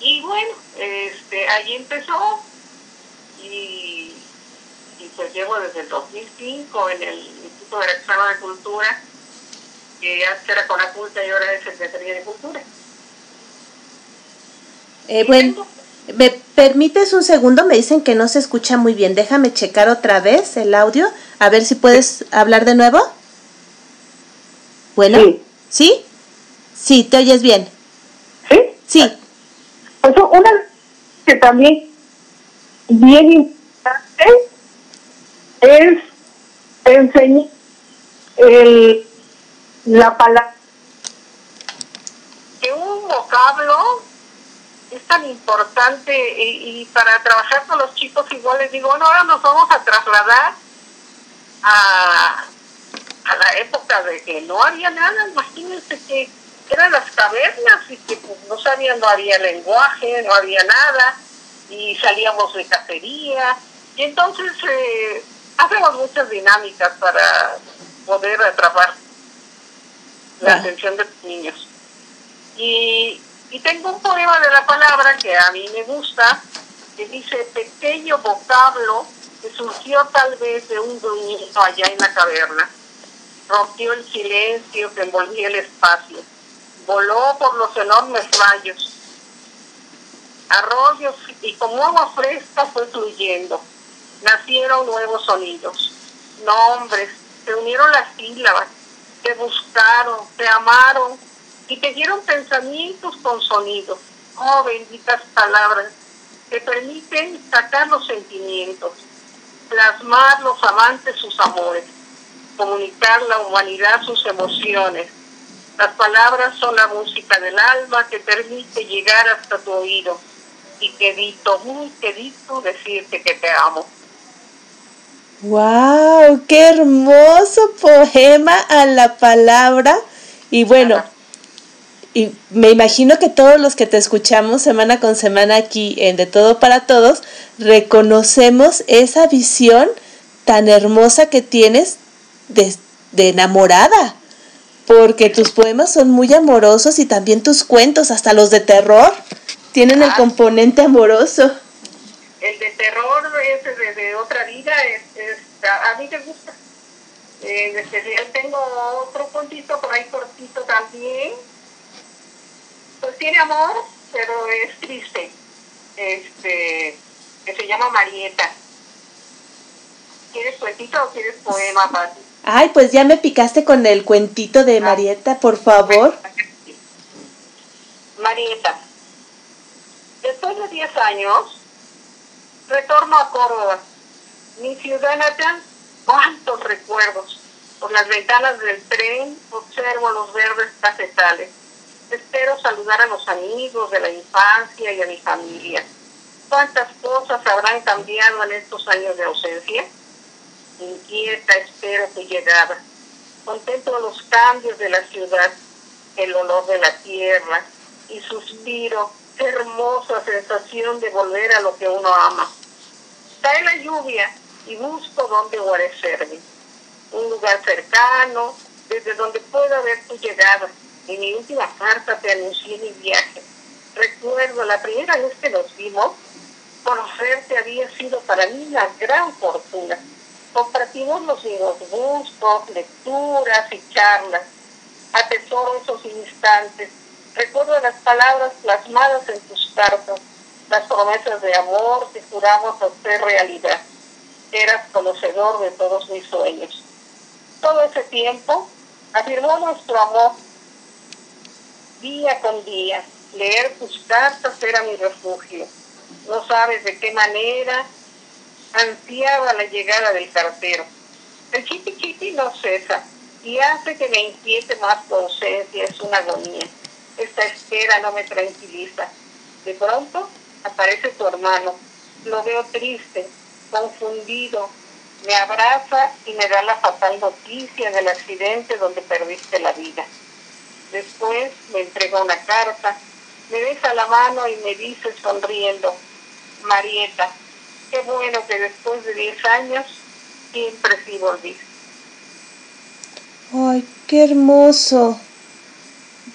Y bueno, este, allí empezó. Y, pues llevo desde el 2005 en el Instituto Veracruzano de Cultura, que antes era con la culta y ahora es Secretaría de Cultura. Eh, bueno, ¿me permites un segundo? Me dicen que no se escucha muy bien. Déjame checar otra vez el audio, a ver si puedes hablar de nuevo. Bueno, ¿sí? ¿Sí? Sí, ¿te oyes bien? ¿Sí? Sí. Pues una que también bien importante es enseñar el, la palabra. Que un vocablo es tan importante y, y, para trabajar con los chicos igual les digo, bueno, ahora nos vamos a trasladar a, a la época de que no había nada, imagínense que eran las cavernas y que pues, no sabían, no había lenguaje, no había nada, y salíamos de cacería, y entonces eh, hacemos muchas dinámicas para poder atrapar la atención de los niños. Y, y tengo un poema de la palabra que a mí me gusta, que dice, pequeño vocablo que surgió tal vez de un gruñido allá en la caverna, rompió el silencio que envolvía el espacio voló por los enormes rayos, arroyos y como agua fresca fue fluyendo. Nacieron nuevos sonidos, nombres, te unieron las sílabas, te buscaron, te amaron y te dieron pensamientos con sonido. Oh, benditas palabras que permiten sacar los sentimientos, plasmar los amantes sus amores, comunicar la humanidad sus emociones. Las palabras son la música del alma que permite llegar hasta tu oído y quedito, muy quedito decirte que te amo. ¡Wow! ¡Qué hermoso poema a la palabra! Y bueno, y me imagino que todos los que te escuchamos semana con semana aquí en De Todo para Todos, reconocemos esa visión tan hermosa que tienes de, enamorada, porque tus poemas son muy amorosos y también tus cuentos, hasta los de terror, tienen el ah. componente amoroso. El de terror es de, otra vida, a, mí me gusta. En especial tengo otro puntito por ahí cortito también. Pues tiene amor, pero es triste. Este, que se llama Marieta. ¿Quieres cuentito o quieres poema, Pati? Ay, pues ya me picaste con el cuentito de ah. Marieta, por favor. Marieta. Después de 10 años, retorno a Córdoba, mi ciudad natal, cuántos recuerdos. Por las ventanas del tren observo los verdes cafetales. Espero saludar a los amigos de la infancia y a mi familia. ¿Cuántas cosas habrán cambiado en estos años de ausencia? Inquieta espero tu llegada. Contemplo los cambios de la ciudad, el olor de la tierra y suspiro, hermosa sensación de volver a lo que uno ama. Cae la lluvia y busco dónde guarecerme. Un lugar cercano, desde donde pueda ver tu llegada. En mi última carta te anuncié mi viaje. Recuerdo la primera vez que nos vimos, conocerte había sido para mí una gran fortuna. Compartimos los mismos gustos, lecturas y charlas. Atesoro esos instantes. Recuerdo las palabras plasmadas en tus cartas las promesas de amor que juramos hacer realidad. Eras conocedor de todos mis sueños. Todo ese tiempo afirmó nuestro amor día con día. Leer tus cartas era mi refugio. No sabes de qué manera ansiaba la llegada del cartero. El chipi chipi no cesa y hace que me inquiete más tu ausencia. Es una agonía. Esta espera no me tranquiliza. De pronto aparece tu hermano. Lo veo triste, confundido. Me abraza y me da la fatal noticia del accidente donde perdiste la vida. Después me entrega una carta, me deja la mano y me dice sonriendo, Marieta, qué bueno que después de 10 años siempre sí volviste. Ay, qué hermoso,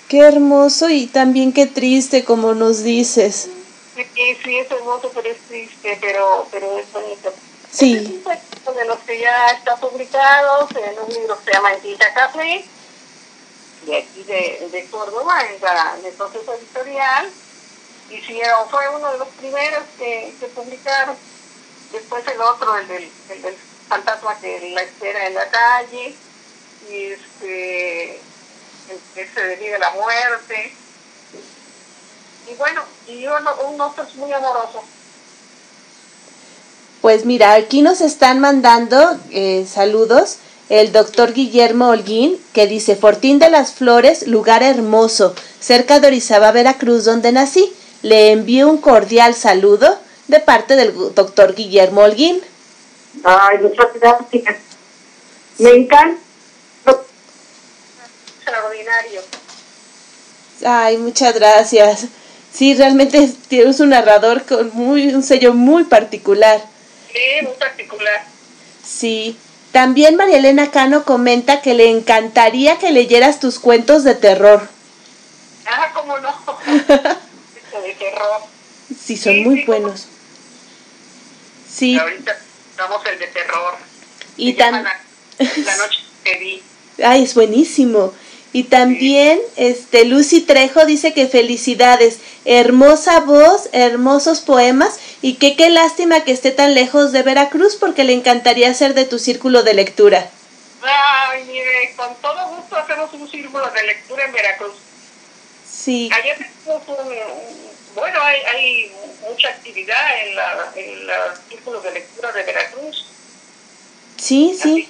qué hermoso y también qué triste como nos dices. Sí, sí, es hermoso, pero es triste, pero, pero es bonito. Sí. Este de los que ya está publicado en un libro que se llama Entita Café, de aquí de, de Córdoba, en, la, en el proceso editorial. Hicieron, fue uno de los primeros que, que publicaron. Después el otro, el del, el del fantasma que la espera en la calle, y este, el que se deriva la muerte y bueno, y un otro es muy amoroso. Pues mira, aquí nos están mandando eh, saludos el doctor Guillermo Holguín, que dice, Fortín de las Flores, lugar hermoso, cerca de Orizaba, Veracruz, donde nací. Le envío un cordial saludo de parte del doctor Guillermo Holguín. Ay, muchas gracias. Me encanta. Extraordinario. Ay, muchas gracias. Sí, realmente [laughs] tienes un narrador con muy, un sello muy particular. Sí, muy particular. Sí. También María Elena Cano comenta que le encantaría que leyeras tus cuentos de terror. Ah, cómo no. [laughs] de terror. Sí, son muy buenos. Sí. Ahorita estamos el de terror. Y también la, noche que vi. [laughs] Ay, es buenísimo. Y también este Lucy Trejo dice que felicidades, hermosa voz, hermosos poemas y que qué lástima que esté tan lejos de Veracruz porque le encantaría ser de tu círculo de lectura. Ay, mire, con todo gusto hacemos un círculo de lectura en Veracruz. Sí. Ayer tenemos un, bueno, hay, hay mucha actividad en la, en los círculos de lectura de Veracruz. Sí, sí.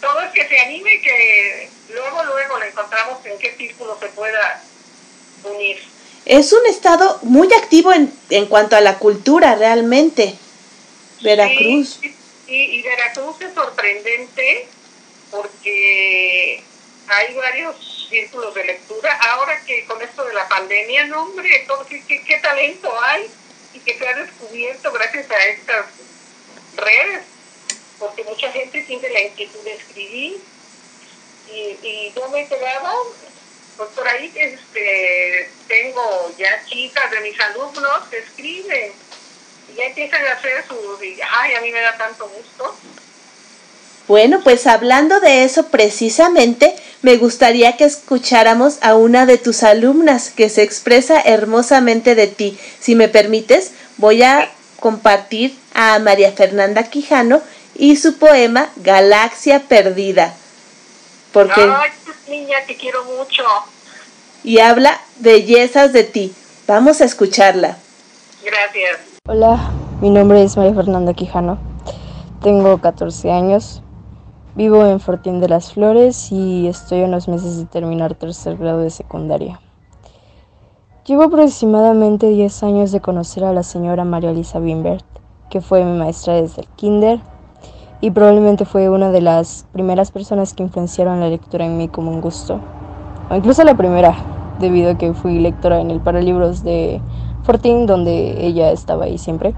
Todo es que se anime que luego, luego le encontramos en qué círculo se pueda unir. Es un estado muy activo en, en cuanto a la cultura, realmente. Veracruz. Sí, sí, y Veracruz es sorprendente porque hay varios círculos de lectura. Ahora que con esto de la pandemia, no hombre, todo, qué, qué, qué talento hay y que se ha descubierto gracias a estas redes, porque mucha gente tiene la inquietud de escribir y, y yo me quedaba, pues por ahí este, tengo ya chicas de mis alumnos que escriben y ya empiezan a hacer sus, y, ay, a mí me da tanto gusto. Bueno, pues hablando de eso precisamente, me gustaría que escucháramos a una de tus alumnas que se expresa hermosamente de ti. Si me permites, voy a compartir a María Fernanda Quijano y su poema Galaxia Perdida. Porque Ay, niña, te quiero mucho. y habla bellezas de ti. Vamos a escucharla. Gracias. Hola, mi nombre es María Fernanda Quijano. Tengo 14 años. Vivo en Fortín de las Flores y estoy a unos meses de terminar tercer grado de secundaria. Llevo aproximadamente 10 años de conocer a la señora María Elisa Bimbert, que fue mi maestra desde el kinder y probablemente fue una de las primeras personas que influenciaron la lectura en mí como un gusto, o incluso la primera, debido a que fui lectora en el paralibros de Fortín, donde ella estaba ahí siempre.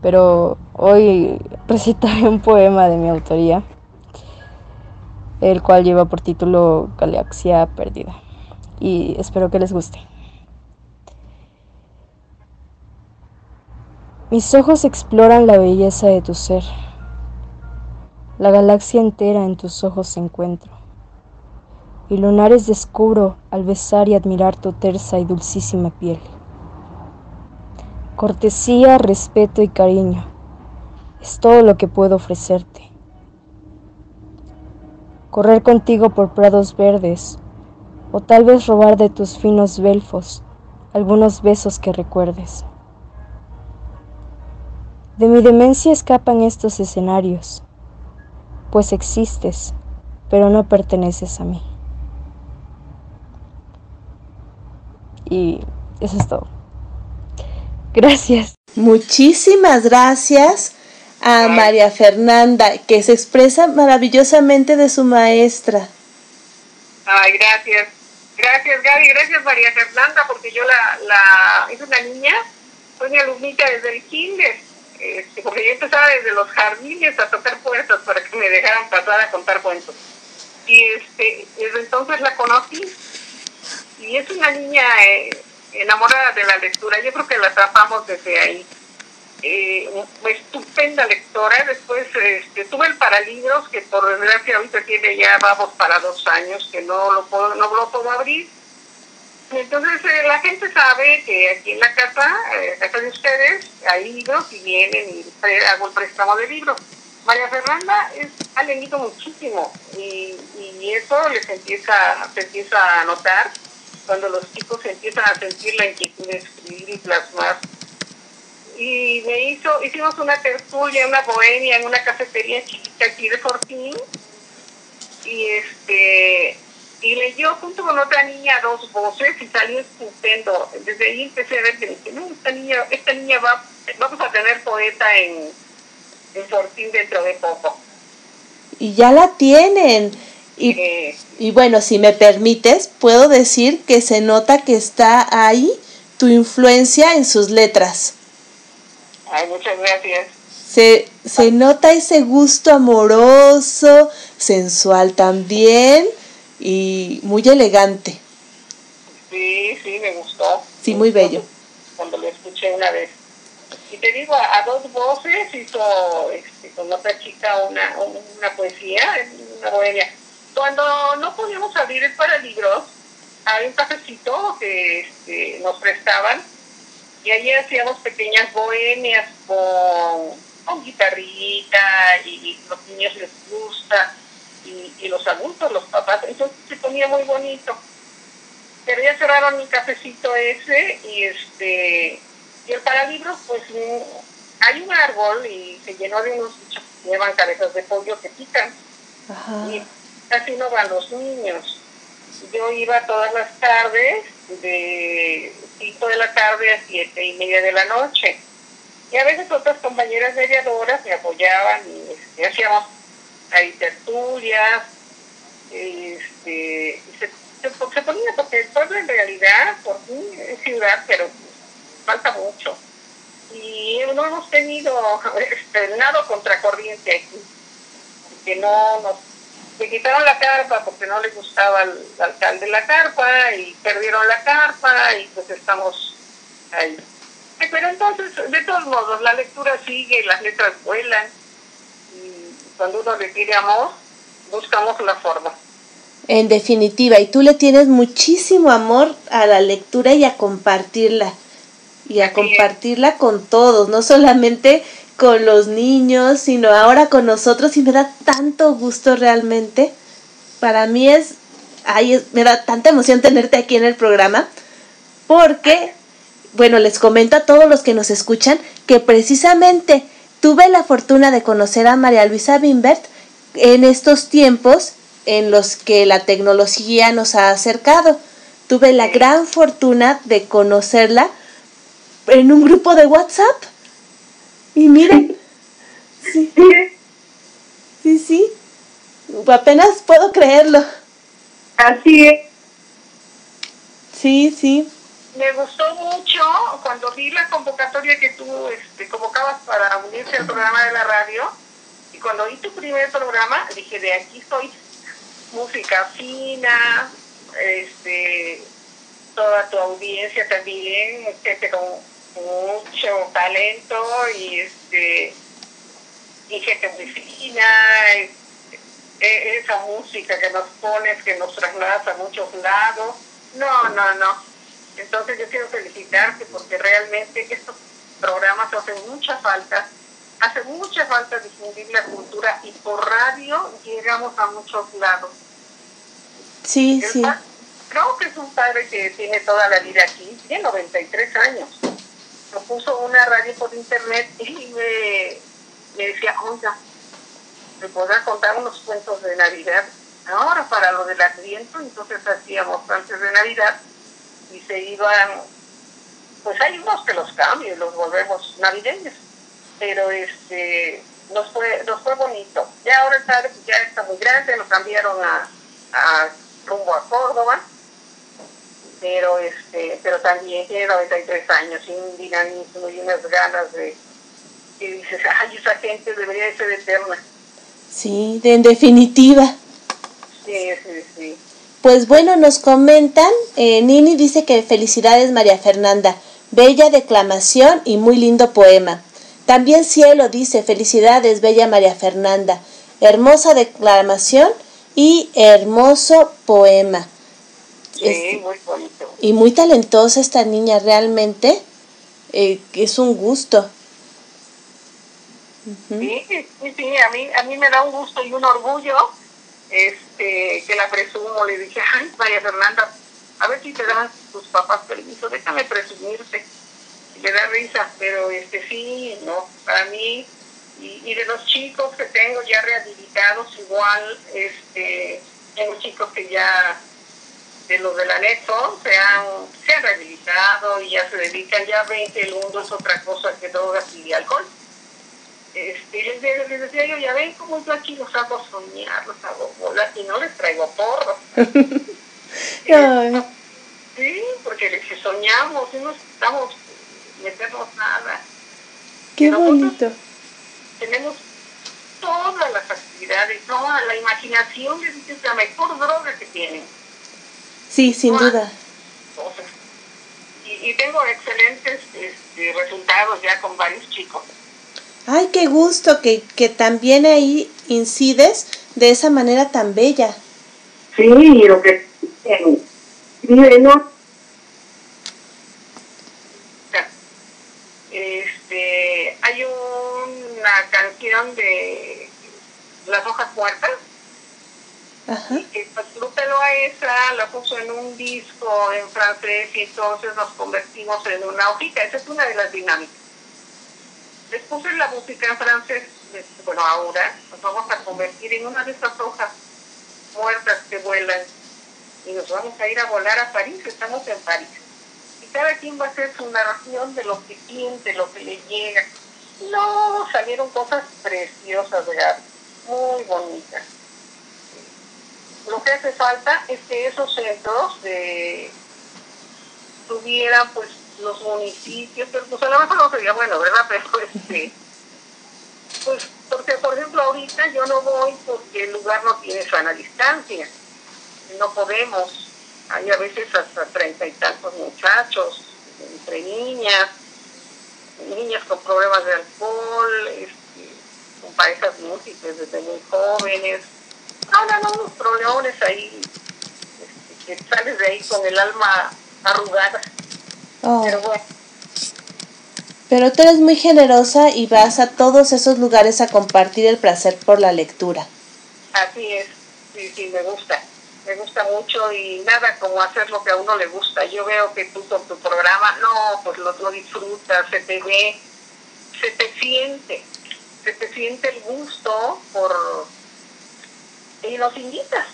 Pero hoy recitaré un poema de mi autoría, el cual lleva por título Galaxia Perdida, y espero que les guste. Mis ojos exploran la belleza de tu ser. La galaxia entera en tus ojos encuentro. Y lunares descubro al besar y admirar tu tersa y dulcísima piel. Cortesía, respeto y cariño es todo lo que puedo ofrecerte. Correr contigo por prados verdes o tal vez robar de tus finos belfos algunos besos que recuerdes. De mi demencia escapan estos escenarios, pues existes, pero no perteneces a mí. Y eso es todo. Gracias. Muchísimas gracias a María Fernanda, que se expresa maravillosamente de su maestra. Ay, gracias. Gracias, Gaby. Gracias, María Fernanda, porque yo la, la es una niña, soy mi alumnita desde el kinder, este, porque yo empezaba desde los jardines a tocar puertas para que me dejaran pasar a contar cuentos. Y este, desde entonces la conocí y es una niña eh, enamorada de la lectura. Yo creo que la atrapamos desde ahí. Eh, estupenda lectora. Después este, tuve el Paralibros, que por desgracia ahorita tiene ya, vamos para dos años, que no lo puedo, no lo puedo abrir. Entonces eh, la gente sabe que aquí en la casa, eh, de ustedes, hay libros y vienen y pre- hago el préstamo de libros. María Fernanda es, ha leído muchísimo y, y eso les empieza, se empieza a notar cuando los chicos empiezan a sentir la inquietud de escribir y plasmar. Y me hizo, hicimos una tertulia, una bohemia en una cafetería chiquita aquí de Fortín y este y leyó junto con otra niña dos voces y salió estupendo. Desde ahí empecé a ver que dije, no, esta niña, esta niña va, vamos a tener poeta en, en Fortín dentro de poco. Y ya la tienen. Y, Eh, y bueno, si me permites, puedo decir que se nota que está ahí tu influencia en sus letras. ay, muchas gracias. Se, se nota ese gusto amoroso, sensual también y muy elegante. Sí, sí, me gustó. Sí, muy bello. Cuando lo escuché una vez. Y te digo, a, dos voces hizo este, con otra chica una, una poesía, una bohemia. Cuando no podíamos abrir el paralibros, había un cafecito que este, nos prestaban y allí hacíamos pequeñas bohemias con, con guitarrita y los niños les gusta. Y, los adultos, los papás. Entonces se ponía muy bonito. Pero ya cerraron el cafecito ese y este y el paralibros, pues hay un árbol y se llenó de unos bichos que llevan cabezas de pollo que pican. Y casi no van los niños. Yo iba todas las tardes, de 5 de la tarde a 7 y media de la noche. Y a veces otras compañeras mediadoras me apoyaban y este, hacíamos ahí tertulias. Este, se, se, ponía, porque el pueblo en realidad, por mí es ciudad, pero falta mucho. Y no hemos tenido este, nada contracorriente aquí, que no nos se quitaron la carpa porque no le gustaba al, alcalde la carpa y perdieron la carpa y pues estamos ahí. Pero entonces, de todos modos, la lectura sigue, las letras vuelan cuando uno le quiere amor, buscamos la forma. En definitiva, y tú le tienes muchísimo amor a la lectura y a compartirla y a compartirla con todos, no solamente con los niños, sino ahora con nosotros y me da tanto gusto realmente. Para mí es, ay, me da tanta emoción tenerte aquí en el programa porque, bueno, les comento a todos los que nos escuchan que precisamente tuve la fortuna de conocer a María Luisa Bimbert en estos tiempos en los que la tecnología nos ha acercado. Tuve la gran fortuna de conocerla en un grupo de WhatsApp. Y miren, sí, sí, sí, apenas puedo creerlo. Así es. Sí, sí. Me gustó mucho cuando vi la convocatoria que tú este, convocabas para unirse al programa de la radio. Y cuando vi tu primer programa, dije, de aquí soy música fina, este, toda tu audiencia también, gente con mucho talento y este y gente muy fina, e, esa música que nos pones, que nos traslada a muchos lados. No, no, no. Entonces yo quiero felicitarte porque realmente estos programas hacen mucha falta. Hace mucha falta difundir la cultura y por radio llegamos a muchos lados. Sí, sí. Creo que es un padre que tiene toda la vida aquí, tiene 93 años puso una radio por internet y me, me decía, oiga, ¿me podrá contar unos cuentos de Navidad? Ahora para lo del Adviento, entonces hacíamos antes de Navidad y se iban, pues hay unos que los cambian, los volvemos navideños, pero este nos fue, nos fue bonito. Ya ahora el ya está muy grande, lo cambiaron a, a rumbo a Córdoba pero este pero también tiene 93 años y un dinamismo y unas ganas de que dices, ay, esa gente debería de ser eterna. Sí, de, en definitiva. Sí, sí, sí. Pues bueno, nos comentan, eh, Nini dice que felicidades María Fernanda, bella declamación y muy lindo poema. También Cielo dice, felicidades bella María Fernanda, hermosa declamación y hermoso poema. Sí, muy bonito. Y muy talentosa esta niña, realmente. Eh, es un gusto. Sí, sí, sí, a mí, a mí me da un gusto y un orgullo este, que la presumo. Le dije, ay, María Fernanda, a ver si te dan tus papás permiso, déjame presumirte. Y le da risa, pero este sí, no, para mí, y, y de los chicos que tengo ya rehabilitados, igual, este, tengo chicos que ya de los del anexo se han, se han rehabilitado y ya se dedican, ya ven que el mundo es otra cosa que drogas y alcohol. Este, les, les decía yo, ya ven cómo yo aquí los hago soñar, los hago volar y no les traigo porro. [laughs] sí, porque les soñamos y no estamos meternos nada. Qué bonito. Tenemos todas las actividades, toda la imaginación es la mejor droga que tienen. Sí, sin duda. Y, tengo excelentes este, resultados ya con varios chicos. Ay, qué gusto que, que también ahí incides de esa manera tan bella. Sí, lo que ¿no? Este, hay una canción de Las hojas muertas Y que pues, Lupe Loaesa la puso en un disco en francés y entonces nos convertimos en una hojita. Esa es una de las dinámicas. Después de la música en francés, bueno, ahora nos vamos a convertir en una de esas hojas muertas que vuelan y nos vamos a ir a volar a París, estamos en París. Y cada quien va a hacer su narración de lo que siente, lo que le llega. No, salieron cosas preciosas, ¿verdad? Muy bonitas. Lo que hace falta es que esos centros de, tuvieran pues los municipios, pero pues a lo mejor no sería bueno, ¿verdad? [laughs] Pero este, pues porque por ejemplo ahorita yo no voy porque el lugar no tiene sana distancia, no podemos, hay a veces hasta treinta y tantos muchachos, entre niñas, niñas con problemas de alcohol, este, con parejas múltiples desde muy jóvenes, ahora no, unos problemones ahí, este, que sales de ahí con el alma arrugada. Oh. Pero bueno, Pero tú eres muy generosa y vas a todos esos lugares a compartir el placer por la lectura. así es, sí, sí, me gusta. Me gusta mucho y nada como hacer lo que a uno le gusta. Yo veo que tú con tu programa, no, pues lo, lo disfrutas, se te ve, se te siente, se te siente el gusto por... y nos invitas.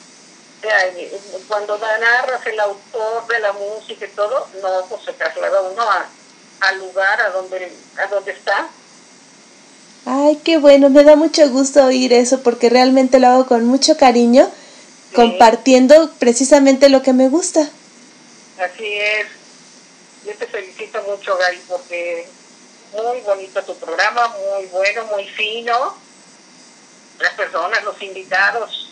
Cuando narras el autor de la música y todo, no, pues se traslada uno a, al lugar a donde, a donde está. Ay, qué bueno, me da mucho gusto oír eso porque realmente lo hago con mucho cariño, compartiendo precisamente lo que me gusta. Así es. Yo te felicito mucho, Gary, porque muy bonito tu programa, muy bueno, muy fino. Las personas, los invitados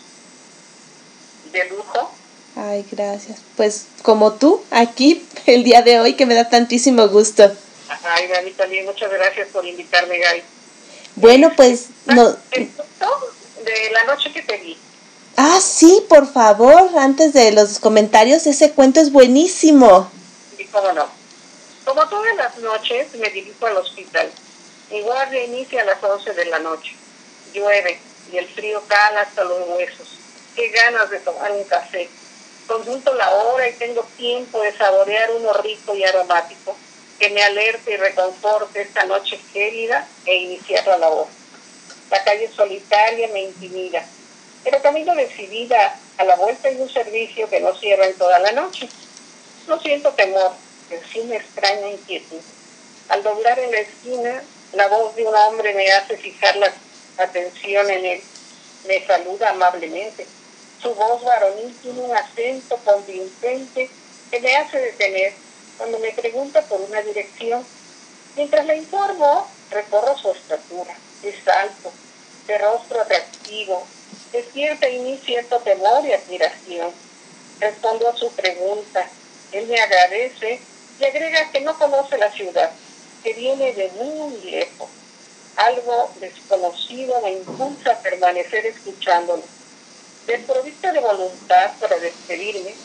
de lujo. Ay, gracias. Pues como tú, aquí [laughs] el día de hoy, que me da tantísimo gusto. Ay, Gary, también muchas gracias por invitarme, Gary. Bueno, pues no. El de la noche que te vi. Ah, sí, por favor, antes de los comentarios, ese cuento es buenísimo. Y cómo no. Como todas las noches me dirijo al hospital. Mi guardia inicia a las 11 de la noche. Llueve y el frío cala hasta los huesos. Qué ganas de tomar un café. Consulto la hora y tengo tiempo de saborear uno rico y aromático que me alerte y reconforte esta noche gélida e iniciar la labor. La calle solitaria me intimida, pero camino decidida a la vuelta de un servicio que no cierra en toda la noche. No siento temor, pero sí una extraña inquietud. Al doblar en la esquina, la voz de un hombre me hace fijar la atención en él. Me saluda amablemente. Su voz varonil tiene un acento convincente que me hace detener cuando me pregunta por una dirección. Mientras le informo, recorro su estatura. Es alto, de rostro atractivo, despierta en mí cierto temor y admiración. Respondo a su pregunta. Él me agradece y agrega que no conoce la ciudad, que viene de muy lejos. Algo desconocido me impulsa a permanecer escuchándolo. Desprovista de voluntad para despedirme,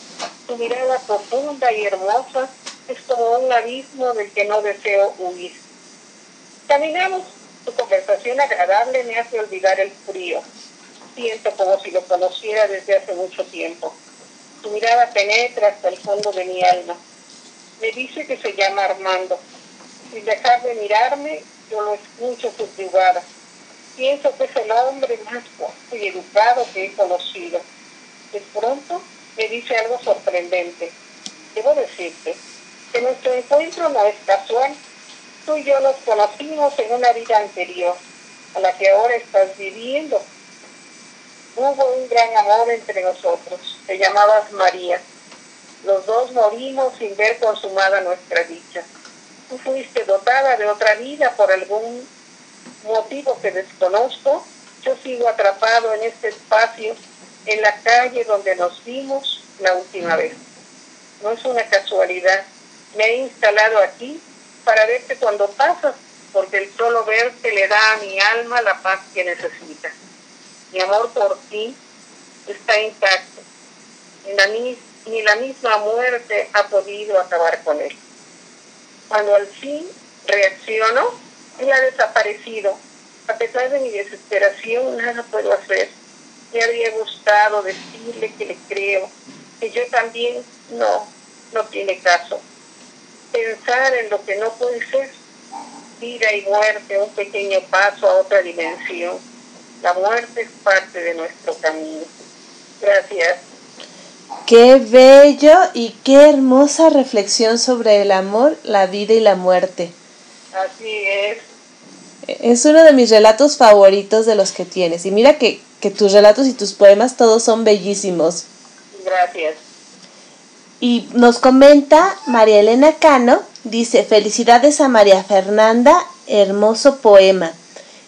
su mirada profunda y hermosa es como un abismo del que no deseo huir. Caminamos, su conversación agradable me hace olvidar el frío. Siento como si lo conociera desde hace mucho tiempo. Su mirada penetra hasta el fondo de mi alma. Me dice que se llama Armando. Sin dejar de mirarme, yo lo escucho subyugada. Pienso que es el hombre más guapo y educado que he conocido. De pronto me dice algo sorprendente. Debo decirte que nuestro encuentro no es casual. Tú y yo nos conocimos en una vida anterior, a la que ahora estás viviendo. Hubo un gran amor entre nosotros. Te llamabas María. Los dos morimos sin ver consumada nuestra dicha. Tú fuiste dotada de otra vida por algún motivo que desconozco. Yo sigo atrapado en este espacio, en la calle donde nos vimos la última vez. No es una casualidad. Me he instalado aquí para verte cuando pasas, porque el solo verte le da a mi alma la paz que necesita. Mi amor por ti está intacto. La, ni la misma muerte ha podido acabar con él. Cuando al fin reacciono, él ha desaparecido. A pesar de mi desesperación, nada puedo hacer. me habría gustado decirle que le creo, que yo también no, no tiene caso. Pensar en lo que no puede ser, vida y muerte, un pequeño paso a otra dimensión. La muerte es parte de nuestro camino. Gracias. Qué bello y qué hermosa reflexión sobre el amor, la vida y la muerte. Así es. Es uno de mis relatos favoritos de los que tienes. Y mira que, que tus relatos y tus poemas todos son bellísimos. Gracias. Y nos comenta María Elena Cano, dice, felicidades a María Fernanda, hermoso poema.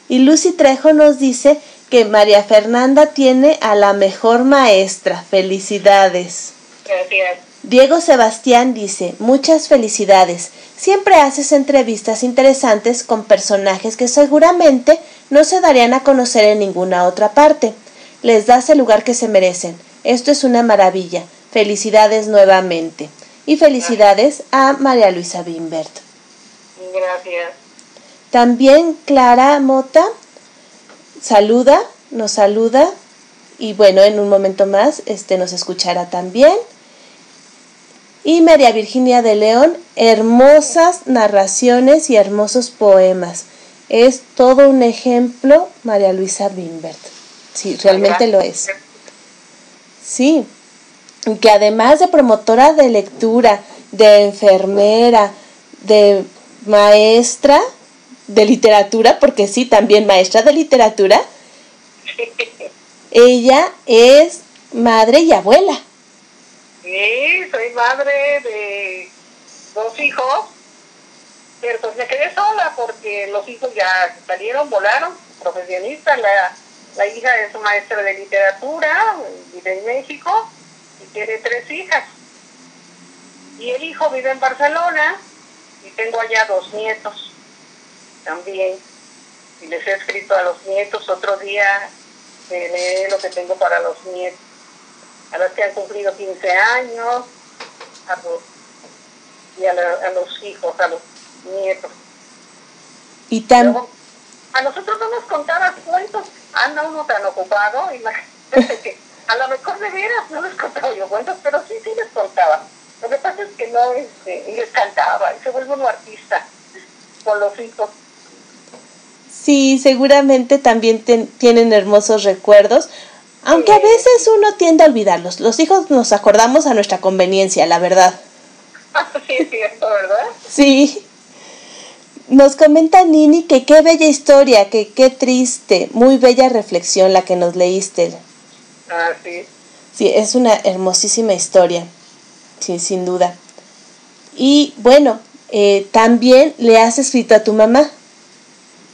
Y Lucy Trejo nos dice que María Fernanda tiene a la mejor maestra. Felicidades. Gracias. Diego Sebastián dice, muchas felicidades. Siempre haces entrevistas interesantes con personajes que seguramente no se darían a conocer en ninguna otra parte. Les das el lugar que se merecen. Esto es una maravilla. Felicidades nuevamente. Y felicidades a María Luisa Bimbert. Gracias. También Clara Mota saluda, nos saluda y bueno, en un momento más este nos escuchará también. Y María Virginia de León, hermosas narraciones y hermosos poemas. Es todo un ejemplo María Luisa Bimbert. Sí, realmente lo es. Sí, que además de promotora de lectura, de enfermera, de maestra de literatura, porque sí, también maestra de literatura, [laughs] ella es madre y abuela. Sí, soy madre de dos hijos, pero pues me quedé sola porque los hijos ya salieron, volaron, profesionistas, la, la hija es maestra de literatura, vive en México y tiene tres hijas. Y el hijo vive en Barcelona y tengo allá dos nietos también. Y les he escrito a los nietos otro día, que lee lo que tengo para los nietos. A los que han cumplido 15 años, a los, y a, la- a los hijos, a los nietos. Y tan, Luego, a nosotros no nos contabas cuentos, anda uno tan ocupado, imagínate que a lo mejor de veras no les contaba yo cuentos, pero sí, sí les contaba. Lo que pasa es que no, este, y les cantaba, y se vuelve uno artista con los hijos. sí, seguramente también ten- tienen hermosos recuerdos, aunque a veces uno tiende a olvidarlos. Los hijos nos acordamos a nuestra conveniencia, la verdad. [laughs] sí, es cierto, ¿verdad? Sí. Nos comenta Nini que qué bella historia, que qué triste, muy bella reflexión la que nos leíste. Ah, sí. Sí, es una hermosísima historia, sí, sin duda. Y bueno, eh, también le has escrito a tu mamá.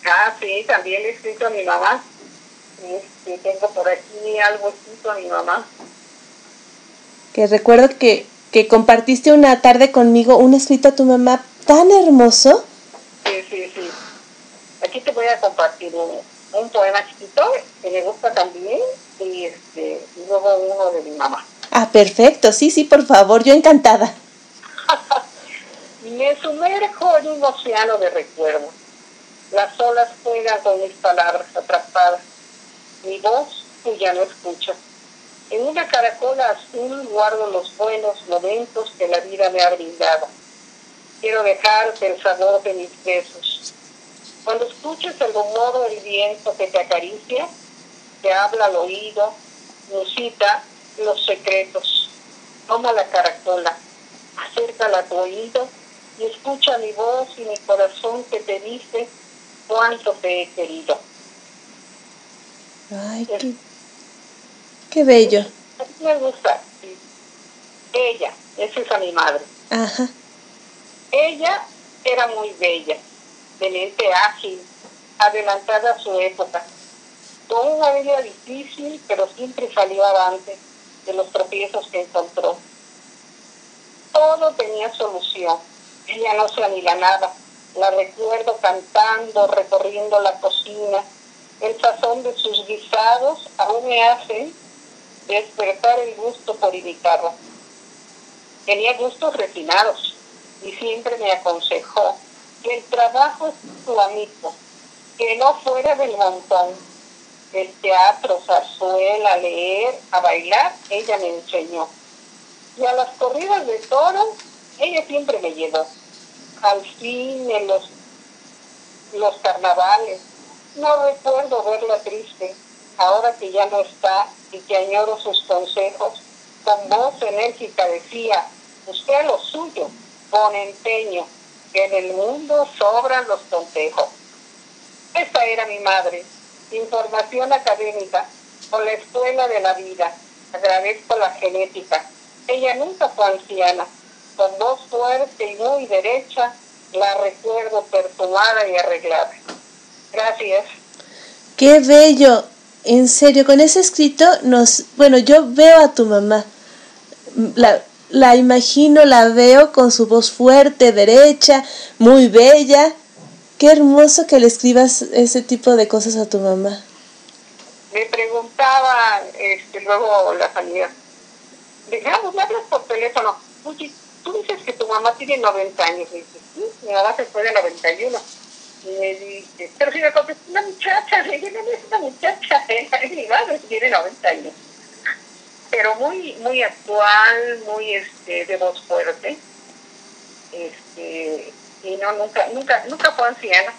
Ah, sí, también le he escrito a mi mamá. Este, tengo por aquí algo escrito a mi mamá. que recuerdo que, que compartiste una tarde conmigo un escrito a tu mamá tan hermoso. Sí, sí, sí. Aquí te voy a compartir un, un poema chiquito que me gusta también y, este, y luego uno de mi mamá. Ah, perfecto, sí, sí, por favor, yo encantada. [laughs] Me sumerjo en un océano de recuerdos. Las olas juegan con mis palabras atrapadas. Mi voz tú ya no escuchas. En una caracola azul guardo los buenos momentos que la vida me ha brindado. Quiero dejarte el sabor de mis besos. Cuando escuches el rumor del viento que te acaricia, te habla al oído, musita los secretos. Toma la caracola, acércala a tu oído y escucha mi voz y mi corazón que te dice cuánto te he querido. Ay, qué, qué bello. A mí me gusta. Ella, esa es a mi madre. Ajá. Ella era muy bella, de mente ágil, adelantada a su época. Con una vida difícil, pero siempre salió avante de los tropiezos que encontró. Todo tenía solución. Ella no se amilanaba. La recuerdo cantando, recorriendo la cocina. El sazón de sus guisados aún me hace despertar el gusto por imitarla. Tenía gustos refinados y siempre me aconsejó que el trabajo es su amigo, que no fuera del montón. el teatro, zarzuela, leer, a bailar, ella me enseñó. Y a las corridas de toros, ella siempre me llevó. Al cine, los, los carnavales. No recuerdo verla triste, ahora que ya no está y que añoro sus consejos. Con voz enérgica decía, usted lo suyo, con empeño, que en el mundo sobran los consejos. Esta era mi madre, información académica con la escuela de la vida. Agradezco la genética. Ella nunca fue anciana. Con voz fuerte y muy derecha, la recuerdo perfumada y arreglada. Gracias. Qué bello. En serio, con ese escrito nos, bueno, yo veo a tu mamá. La, la imagino, la veo con su voz fuerte, derecha, muy bella. Qué hermoso que le escribas ese tipo de cosas a tu mamá. Me preguntaba este, luego la salida. Dejamos, me hablas por teléfono. Oye, tú dices que tu mamá tiene 90 años. Y dice, sí, mi mamá se fue de 91. Me dice, pero si me contestó una muchacha, dije, no es una muchacha, [laughs] mi madre tiene 90 años. Pero muy, muy actual, muy este, de voz fuerte. Este, y no, nunca, nunca, nunca fue anciana.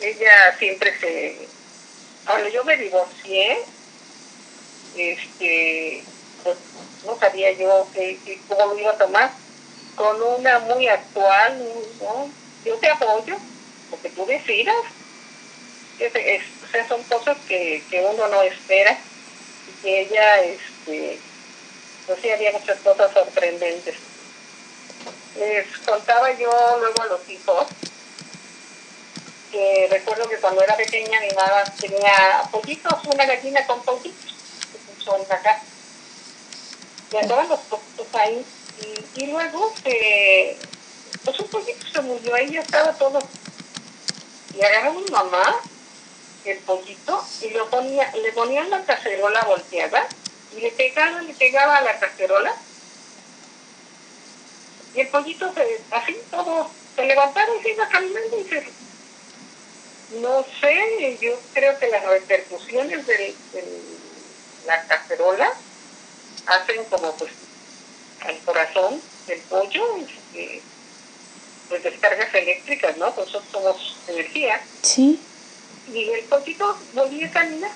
Ella siempre se, cuando yo me divorcié, este, pues no sabía yo que, cómo lo iba a tomar, con una muy actual, ¿no? Yo te apoyo, porque tú decidas. Es, es, o sea, son cosas que, que uno no espera y que ella, este, pues sí, había muchas cosas sorprendentes. Les contaba yo luego a los hijos que recuerdo que cuando era pequeña mi mamá tenía pollitos, una gallina con pollitos, que son acá. Y andaban los pollitos ahí. Y, y luego se, pues un pollito se murió ahí, ya estaba todo. Y agarró mi mamá el pollito y lo ponía, le ponían la cacerola volteada y le pegaba, le pegaba a la cacerola y el pollito se, así todo, se levantaba y se iba caminando y se... No sé, yo creo que las repercusiones de, la cacerola hacen como pues al corazón del pollo, este, pues descargas eléctricas, ¿no? Nosotros somos energía. Sí. Y el pollito volvía a caminar.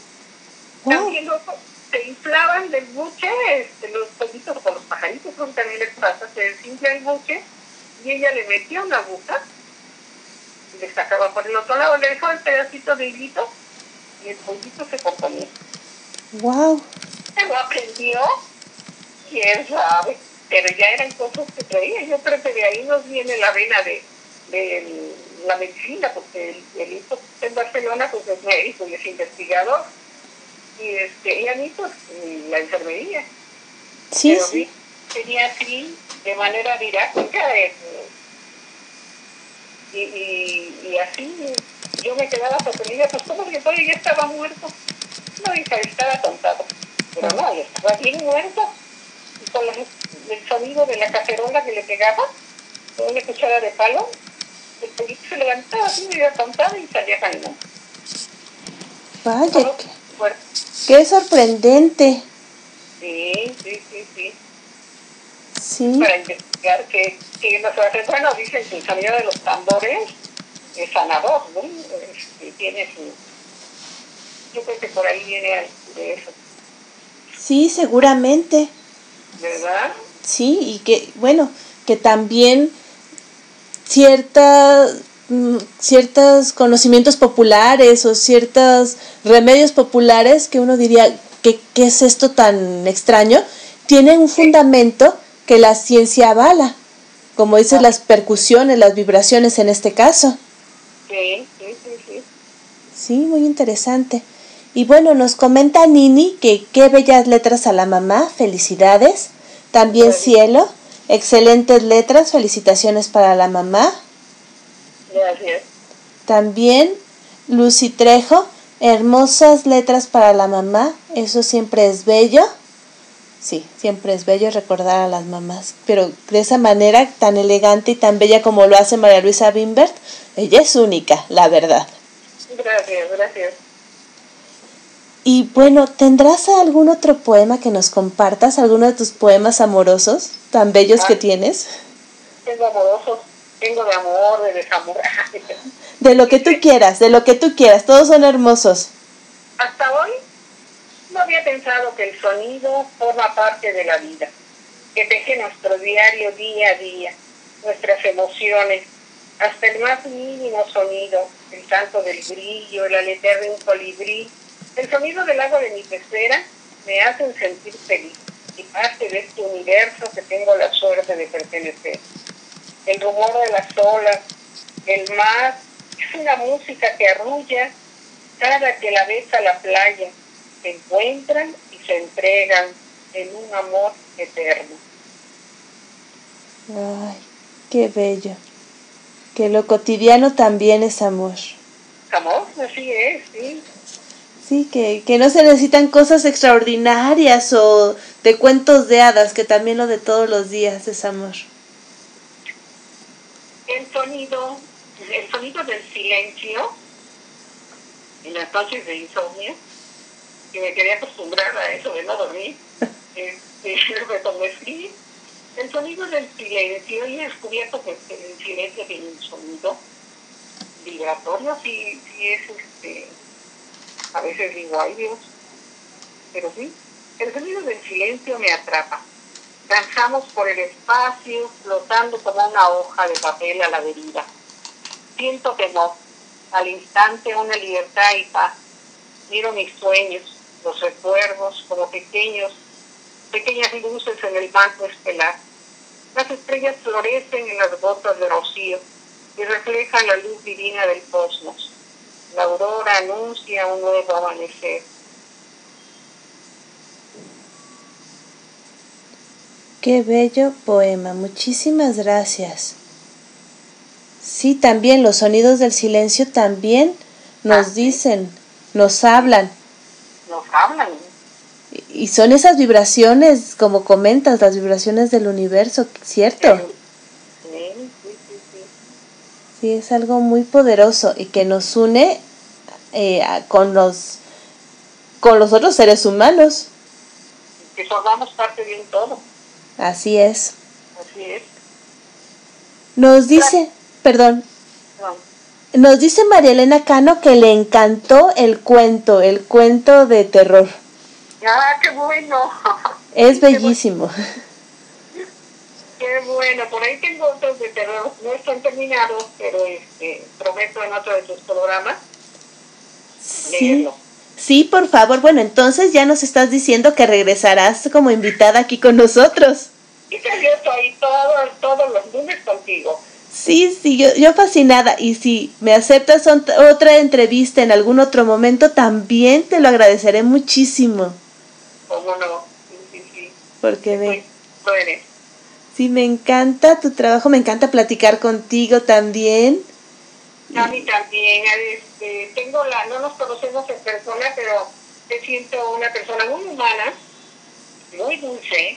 También loco se inflaban del buche, este, los pollitos o los pajaritos, como también les pasa, se desinfla el buche y ella le metía una aguja y le sacaba por el otro lado, le dejaba el pedacito de hilito y el pollito se componía. ¡Wow! Se lo aprendió, quién sabe, pero ya eran cosas que traía. Yo creo que de ahí nos viene la vena de, de la medicina, porque el, el hijo en Barcelona pues es médico y es investigador. Y este y a mí pues la enfermería. Sí, Pero sí. tenía así de manera didáctica eh, y, y, y, así yo me quedaba sorprendida pues como que todavía estaba muerto no hija estaba tontado pero no ya estaba bien muerto. Y con el sonido de la cacerola que le pegaba con una cuchara de palo el pollito se levantaba así medio tontado y salía caminando vaya Qué sorprendente. Sí, sí, sí, sí. Sí. Para investigar que, que nos hace, bueno, dicen que el sonido de los tambores es sanador, ¿no? Este, tiene su... Yo creo que por ahí viene de eso. Sí, seguramente. ¿Verdad? Sí, y que, bueno, que también cierta ciertos conocimientos populares o ciertos remedios populares que uno diría, ¿qué, qué es esto tan extraño? Tienen un fundamento que la ciencia avala, como dices, las percusiones, las vibraciones en este caso. Sí, sí, sí, sí. Sí, muy interesante. Y bueno, nos comenta Nini que qué bellas letras a la mamá, felicidades. También Cielo, excelentes letras, felicitaciones para la mamá. Gracias. También Lucy Trejo, hermosas letras para la mamá, eso siempre es bello. Sí, siempre es bello recordar a las mamás, pero de esa manera tan elegante y tan bella como lo hace María Luisa Bimbert, ella es única, la verdad. Gracias, gracias. Y bueno, ¿tendrás algún otro poema que nos compartas? ¿Alguno de tus poemas amorosos tan bellos que Ah. tienes? Tengo amorosos, tengo de amor, de desamor. [laughs] De lo que tú quieras, de lo que tú quieras, todos son hermosos. Hasta hoy no había pensado que el sonido forma parte de la vida, que teje nuestro diario día a día, nuestras emociones, hasta el más mínimo sonido, el canto del grillo, el aletear de un colibrí, el sonido del agua de mi pecera me hacen sentir feliz y parte de este universo que tengo la suerte de pertenecer. El rumor de las olas, el mar, es una música que arrulla cada que la besa la playa, se encuentran y se entregan en un amor eterno. Ay, qué bello. Que lo cotidiano también es amor. Amor, así es, sí. Sí, que, que no se necesitan cosas extraordinarias o de cuentos de hadas, que también lo de todos los días es amor. El sonido, el sonido del silencio en las noches de insomnio, que me quería acostumbrar a eso de no dormir, [laughs] este, [laughs] el sonido del silencio, y he descubierto que el silencio tiene un sonido vibratorio, sí, sí es este, a veces digo, ay Dios, pero sí, el sonido del silencio me atrapa. Danzamos por el espacio, flotando como una hoja de papel a la deriva. Siento temor, al instante una libertad y paz. Miro mis sueños, los recuerdos como pequeños, pequeñas luces en el banco estelar. Las estrellas florecen en las gotas de rocío y reflejan la luz divina del cosmos. La aurora anuncia un nuevo amanecer. Qué bello poema, muchísimas gracias. Sí, también los sonidos del silencio también nos dicen, nos hablan. Nos hablan. Y son esas vibraciones, como comentas, las vibraciones del universo, ¿cierto? Sí. Sí, es algo muy poderoso y que nos une eh, a- con los con los otros seres humanos. Que formamos parte de un todo. Así es. Así es. Nos dice, perdón, No. nos dice María Elena Cano que le encantó el cuento, el cuento de terror. Ah, qué bueno. Es [laughs] bellísimo. Qué bueno. Por ahí tengo otros de terror. No están terminados, pero este, prometo en otro de tus programas Sí. leerlo. Sí, por favor. Bueno, entonces ya nos estás diciendo que regresarás como invitada aquí con nosotros. Y te siento ahí todos, todos los lunes contigo. Sí, sí, yo, yo fascinada. Y si me aceptas ot- otra entrevista en algún otro momento, también te lo agradeceré muchísimo. ¿Cómo no? Sí, sí, sí. Porque ve, Lo eres. Sí, me encanta tu trabajo, me encanta platicar contigo también. A mí también. Este, tengo la, no nos conocemos en persona, pero te siento una persona muy humana, muy dulce,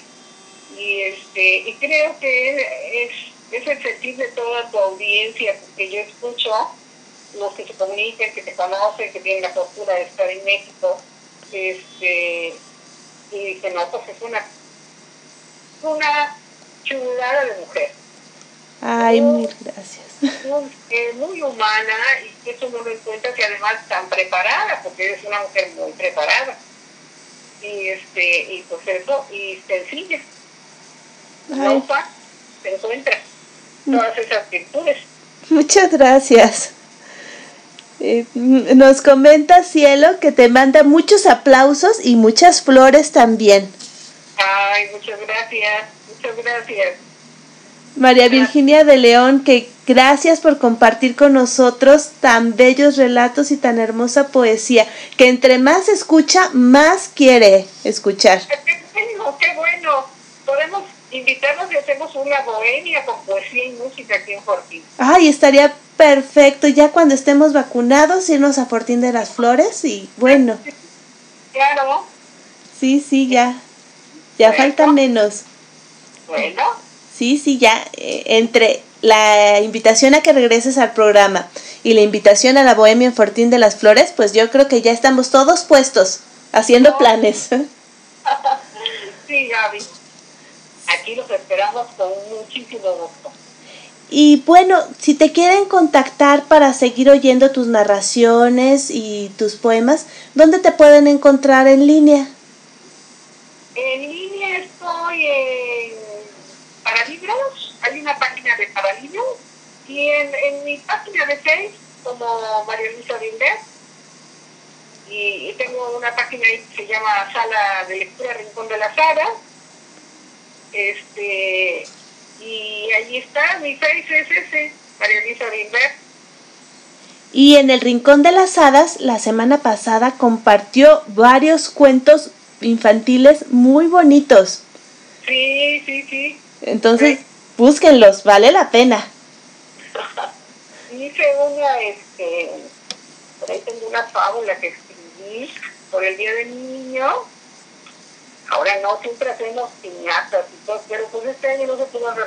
y este, y creo que es, es el sentir de toda tu audiencia, porque yo escucho los que se comunican, que te conocen, que tienen la fortuna de estar en México, este, y que no, pues es una, una chulada de mujer. Ay, mil gracias. [laughs] muy, eh, muy humana y que eso no lo encuentras y además tan preparada, porque eres una mujer muy preparada. Y este, y pues eso, y sencilla. No Ay. fácil, te encuentras todas esas virtudes. Muchas gracias. Eh, mm, nos comenta Cielo que te manda muchos aplausos y muchas flores también. Ay, muchas gracias, muchas gracias. María Virginia de León, que gracias por compartir con nosotros tan bellos relatos y tan hermosa poesía, que entre más escucha, más quiere escuchar. Qué bueno. Podemos invitarnos y hacemos una bohemia con poesía y música aquí en Fortín. Ay, estaría perfecto ya cuando estemos vacunados irnos a Fortín de las Flores y bueno, Claro, sí, sí, ya, ya falta menos. Bueno, Sí, sí, ya. eh, entre la invitación a que regreses al programa y la invitación a la Bohemia en Fortín de las Flores, pues yo creo que ya estamos todos puestos. haciendo planes. [laughs] sí, Gaby. Aquí los esperamos con muchísimo gusto. Y bueno, si te quieren contactar para seguir oyendo tus narraciones y tus poemas, ¿dónde te pueden encontrar en línea? En línea estoy en Paralibros, hay una página de Paralibros, y en, en mi página de Facebook como María Luisa Binder, y, tengo una página ahí que se llama Sala de Lectura Rincón de la Sala, este, y ahí está, mi face es ese, María Luisa Binder. Y en el Rincón de las Hadas, la semana pasada compartió varios cuentos infantiles muy bonitos. Sí, sí, sí. Entonces, búsquenlos, vale la pena. Hice una, este, por ahí tengo una fábula que escribí por el Día del Niño. Ahora no, siempre hacemos piñatas y todo, pero pues este año no se pudo hacer.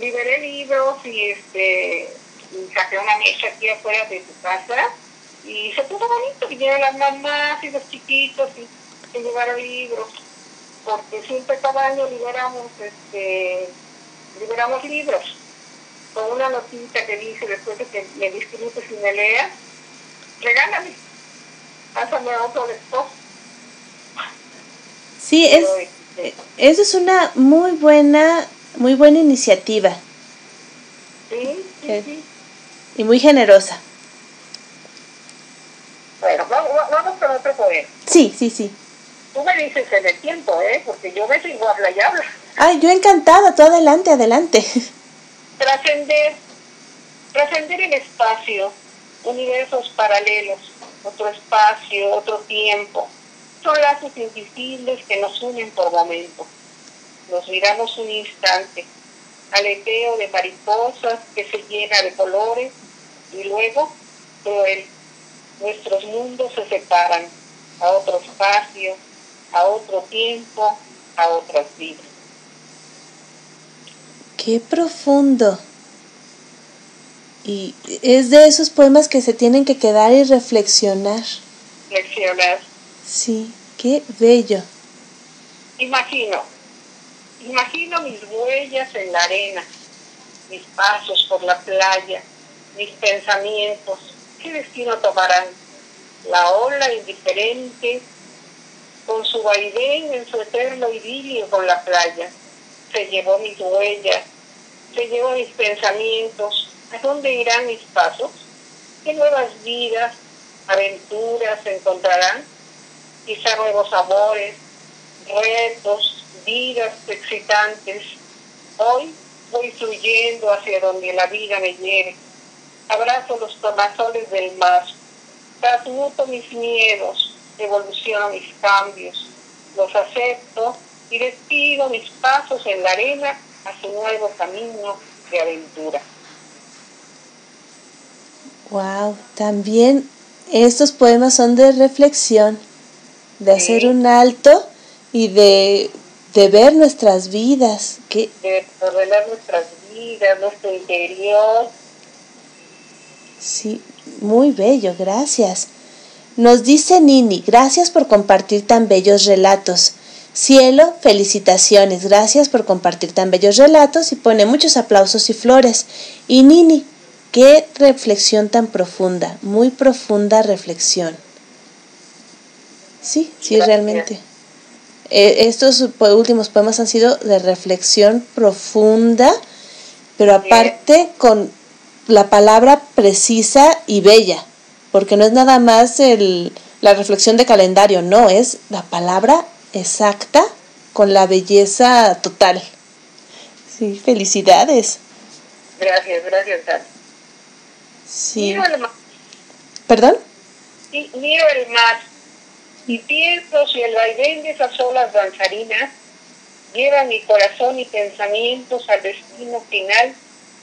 Liberé libros y este y saqué una mesa aquí afuera de su casa y se puso bonito, vinieron las mamás y los chiquitos y que llevaron libros, porque siempre cada año liberamos, este, liberamos libros, con una notita que dice después de que me disfrutes y me leas, regálame, pásame otro después. Sí, es, eh, eso es una muy buena, muy buena iniciativa. Sí, sí, eh, sí. Y muy generosa. Bueno, vamos, vamos con otro poema. Sí, sí, sí. Tú me dices en el tiempo, ¿eh? Porque yo me sigo habla y habla. Ay, yo encantada, tú adelante, adelante. Trascender, trascender el espacio, universos paralelos, otro espacio, otro tiempo. Son lazos invisibles que nos unen por momento. Nos miramos un instante, aleteo de mariposas que se llena de colores y luego, cruel, nuestros mundos se separan a otro espacio, a otro tiempo, a otras vidas. Qué profundo. Y es de esos poemas que se tienen que quedar y reflexionar. Reflexionar. Sí, qué bello. Imagino, imagino mis huellas en la arena, mis pasos por la playa, mis pensamientos. ¿Qué destino tomarán? La ola indiferente con su vaivén en su eterno idilio con la playa. Se llevó mis huellas, se llevó mis pensamientos. ¿A dónde irán mis pasos? ¿Qué nuevas vidas, aventuras encontrarán? Quizá nuevos amores, retos, vidas excitantes. Hoy voy fluyendo hacia donde la vida me lleve. Abrazo los tomazones del mar. Transmuto mis miedos, evoluciono mis cambios, los acepto y despido mis pasos en la arena a su nuevo camino de aventura. Wow, también estos poemas son de reflexión, de hacer un alto y de, de ver nuestras vidas. Que... De ordenar nuestras vidas, nuestro interior. Sí, muy bello, gracias. Nos dice Nini, gracias por compartir tan bellos relatos. Cielo, felicitaciones, gracias por compartir tan bellos relatos y pone muchos aplausos y flores. Y Nini, qué reflexión tan profunda, muy profunda reflexión. Sí, sí, realmente. Eh, estos últimos poemas han sido de reflexión profunda, pero aparte con la palabra precisa y bella porque no es nada más el, la reflexión de calendario, no, es la palabra exacta con la belleza total. Sí, felicidades. Gracias, gracias, Sí. Miro el mar. ¿Perdón? Sí, miro el mar y pienso si el vaivén de esas olas danzarinas lleva mi corazón y pensamientos al destino final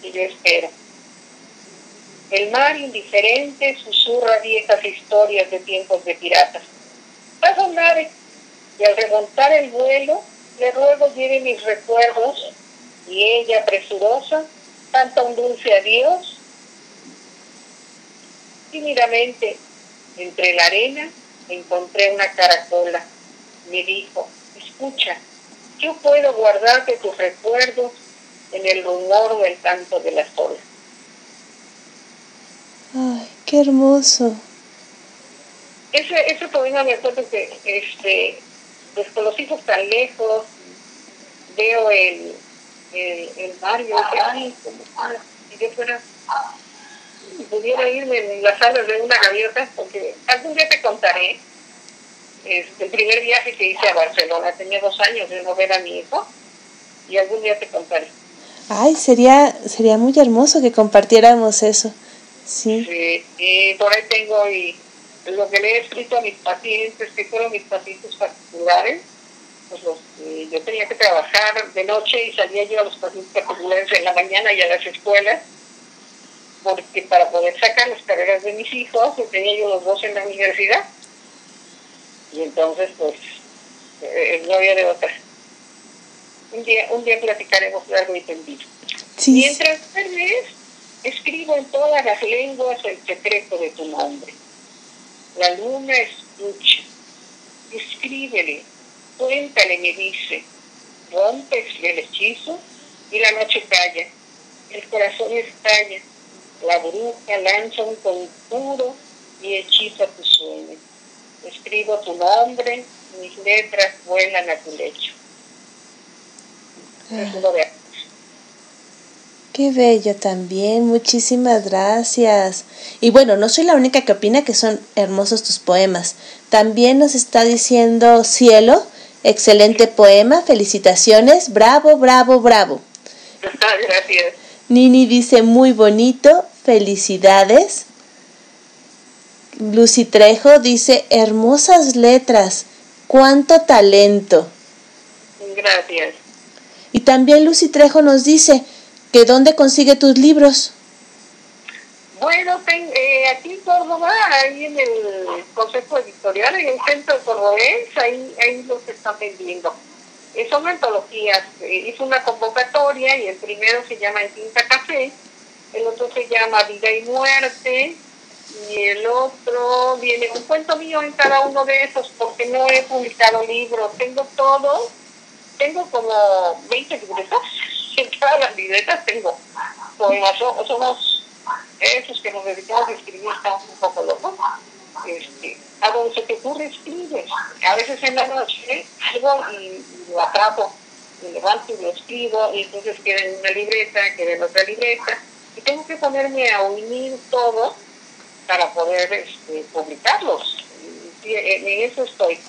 que yo espero. El mar indiferente susurra viejas historias de tiempos de piratas. Paso nave y al remontar el vuelo le ruego lleve mis recuerdos y ella presurosa canta un dulce adiós. Tímidamente, entre la arena, encontré una caracola. Me dijo, escucha, yo puedo guardarte tus recuerdos en el rumor o el canto de las olas. Ay, qué hermoso. Ese, ese poema me acuerdo que, este, pues con los hijos tan lejos, veo el, el, el mar y digo, ay, como si yo fuera, pudiera irme en las alas de una gaviota, porque algún día te contaré este, el primer viaje que hice a Barcelona. Tenía dos años de no ver a mi hijo y algún día te contaré. Ay, sería, sería muy hermoso que compartiéramos eso. Sí. sí. Y por ahí tengo y lo que le he escrito a mis pacientes, que fueron mis pacientes particulares, pues los, eh, yo tenía que trabajar de noche y salía yo a los pacientes particulares en la mañana y a las escuelas, porque para poder sacar las carreras de mis hijos, tenía yo los dos en la universidad. Y entonces, pues, eh, no había de otra. Un día, un día platicaremos largo y tendido. Sí. Mientras vez escribo en todas las lenguas el secreto de tu nombre. La luna escucha, escríbele, cuéntale, me dice, rompes el hechizo y la noche calla, el corazón estalla, la bruja lanza un conjuro y hechiza tu sueño. Escribo tu nombre, mis letras vuelan a tu lecho. Es uno de Qué bello también, muchísimas gracias. Y bueno, no soy la única que opina que son hermosos tus poemas. También nos está diciendo Cielo, excelente poema, felicitaciones, bravo, bravo, bravo. [laughs] Gracias. Nini dice muy bonito, felicidades. Lucy Trejo dice hermosas letras, cuánto talento. Gracias. Y también Lucy Trejo nos dice, que dónde consigue tus libros. Bueno, ten, eh, aquí en Córdoba, ahí en el Consejo Editorial, en el Centro de Cordobés, ahí, ahí los están vendiendo. Eh, son antologías. Eh, hice una convocatoria y el primero se llama En Tinta Café, el otro se llama Vida y Muerte, y el otro viene un cuento mío en cada uno de esos, porque no he publicado libros. Tengo todo, tengo como 20 libretas en todas las libretas tengo poemas, somos esos que nos dedicamos a escribir, estamos un poco locos. Este, a donde se te ocurre escribes. A veces en la noche algo y, lo atrapo, me levanto y lo escribo, y entonces queda una libreta, queda otra libreta, y tengo que ponerme a unir todo para poder este, publicarlos. Y en eso estoy.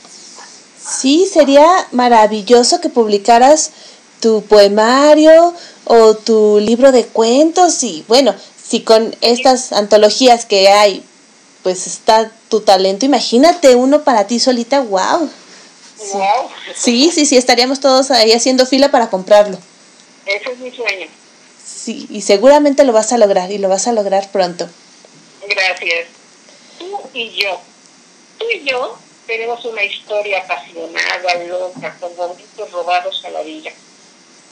Sí, sería maravilloso que publicaras tu poemario o tu libro de cuentos y bueno, si con estas antologías que hay, pues está tu talento, imagínate uno para ti solita, wow. Sí, sí, sí, estaríamos todos ahí haciendo fila para comprarlo. Ese es mi sueño. Sí, y seguramente lo vas a lograr y lo vas a lograr pronto. Gracias. Tú y yo, tú y yo tenemos una historia apasionada, loca, con momentos robados a la vida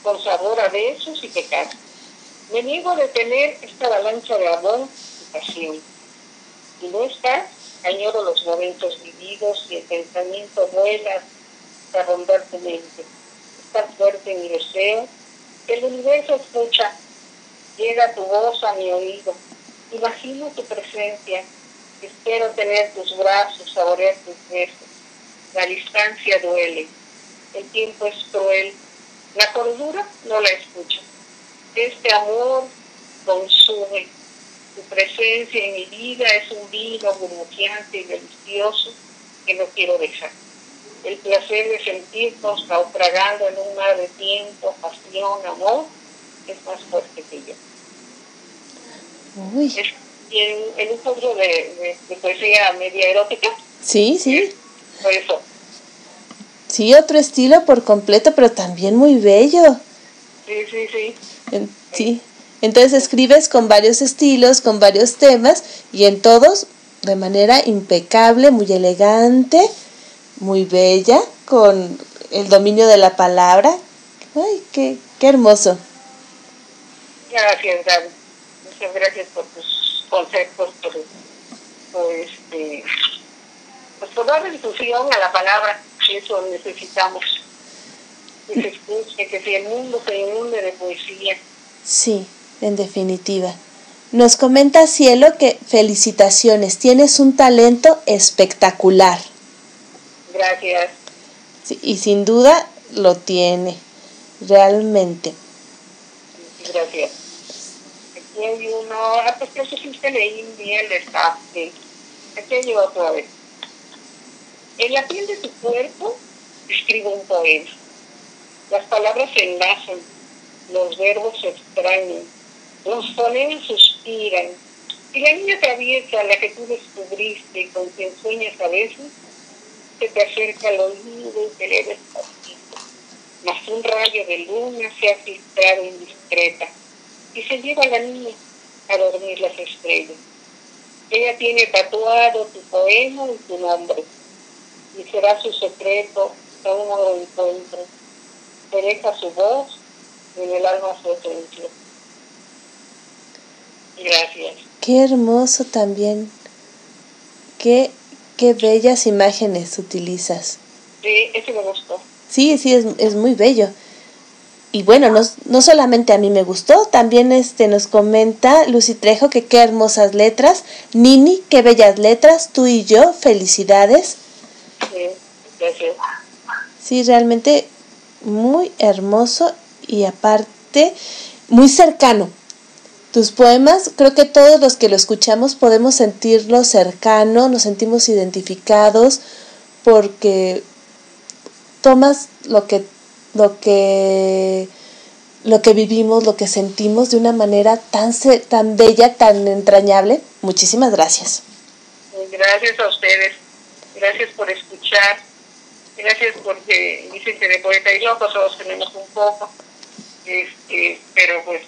con sabor a besos y pecados. Me niego a detener esta avalancha de amor y pasión. Y no está, añoro los momentos vividos y el pensamiento vuela a rondar tu mente. Está fuerte mi deseo, el universo escucha, llega tu voz a mi oído. Imagino tu presencia, espero tener tus brazos, saborear tus besos. La distancia duele, el tiempo es cruel, la cordura no la escucha. Este amor consume. Tu presencia en mi vida es un vino burbujeante y delicioso que no quiero dejar. El placer de sentirnos naufragando en un mar de tiempo, pasión, amor, es más fuerte que yo. Uy. En, un curso de, poesía media erótica. Sí, sí. Eso Sí, otro estilo por completo, pero también muy bello. Sí, sí, sí. sí. Entonces escribes con varios estilos, con varios temas y en todos de manera impecable, muy elegante, muy bella, con el dominio de la palabra. Ay, qué, qué hermoso. Gracias, Gaby. Muchas gracias por tus conceptos, por, por este, pues por darle difusión a la palabra, eso necesitamos. Que se escuche, que si el mundo se inunde de poesía. Sí, en definitiva. Nos comenta Cielo que felicitaciones, tienes un talento espectacular. Gracias. Sí, y sin duda lo tiene, realmente. Gracias. Aquí hay uno, ah, pues que sí que leí bien está. Sí. Aquí hay otra vez. En la piel de tu cuerpo escribo un poema. Las palabras se enlazan, los verbos se extrañan, los fonemas suspiran. Y la niña traviesa, la que tú descubriste y con quien sueñas a veces, se te acerca al oído y te lee despacito. Mas un rayo de luna se ha filtrado indiscreta y se lleva a la niña a dormir las estrellas. Ella tiene tatuado tu poema y tu nombre, y será su secreto a un nuevo encuentro. Te deja su voz y en el alma su esencia. Gracias. Qué hermoso también. Qué, qué bellas imágenes utilizas. Sí, ese me gustó. Sí, sí, es, es muy bello. Y bueno, no, no, solamente a mí me gustó, también este nos comenta Lucy Trejo que qué hermosas letras. Nini, qué bellas letras, tú y yo, felicidades. Sí, gracias. Sí, realmente muy hermoso y aparte muy cercano. Tus poemas, creo que todos los que lo escuchamos podemos sentirlo cercano, nos sentimos identificados porque tomas lo que lo que lo que vivimos, lo que sentimos de una manera tan tan bella, tan entrañable. Muchísimas gracias. Gracias a ustedes. Gracias por escuchar. Gracias porque dicen que de poeta y locos todos tenemos un poco. Este, pero pues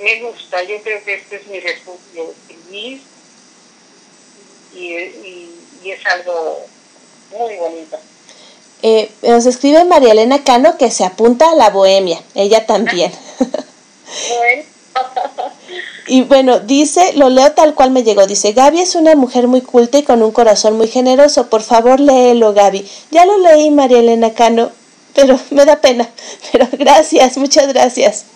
me gusta. Yo creo que este es mi refugio y, y, y es algo muy bonito. Eh, nos escribe María Elena Cano que se apunta a la bohemia, ella también. [laughs] y bueno, dice, lo leo tal cual me llegó, dice, Gaby es una mujer muy culta y con un corazón muy generoso, por favor léelo Gaby. Ya lo leí María Elena Cano, pero me da pena, [laughs] pero gracias, muchas gracias.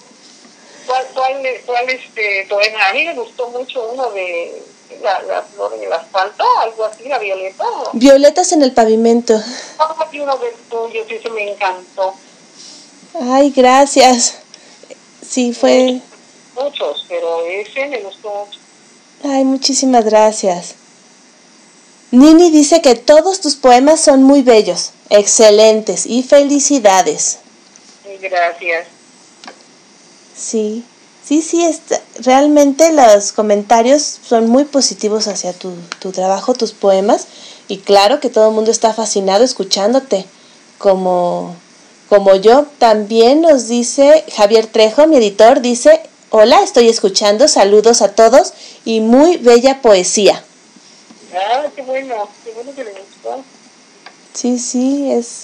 ¿Cuál, cuál, cuál este poema? A mí me gustó mucho uno de la, la flor en el asfalto, algo así, la violeta. Violetas en el pavimento. Oh, uno del tuyo, sí, se me encantó. Ay, gracias. Sí, fue... Muchos, pero ese me gustó mucho. Ay, muchísimas gracias. Nini dice que todos tus poemas son muy bellos, excelentes y felicidades. Gracias. Sí. Sí, sí, está, realmente los comentarios son muy positivos hacia tu, tu, trabajo, tus poemas, y claro que todo el mundo está fascinado escuchándote, como, como yo. También nos dice Javier Trejo, mi editor, dice, hola, estoy escuchando, saludos a todos y muy bella poesía. Ah, qué bueno, qué bueno que le gustó. Sí, sí, es,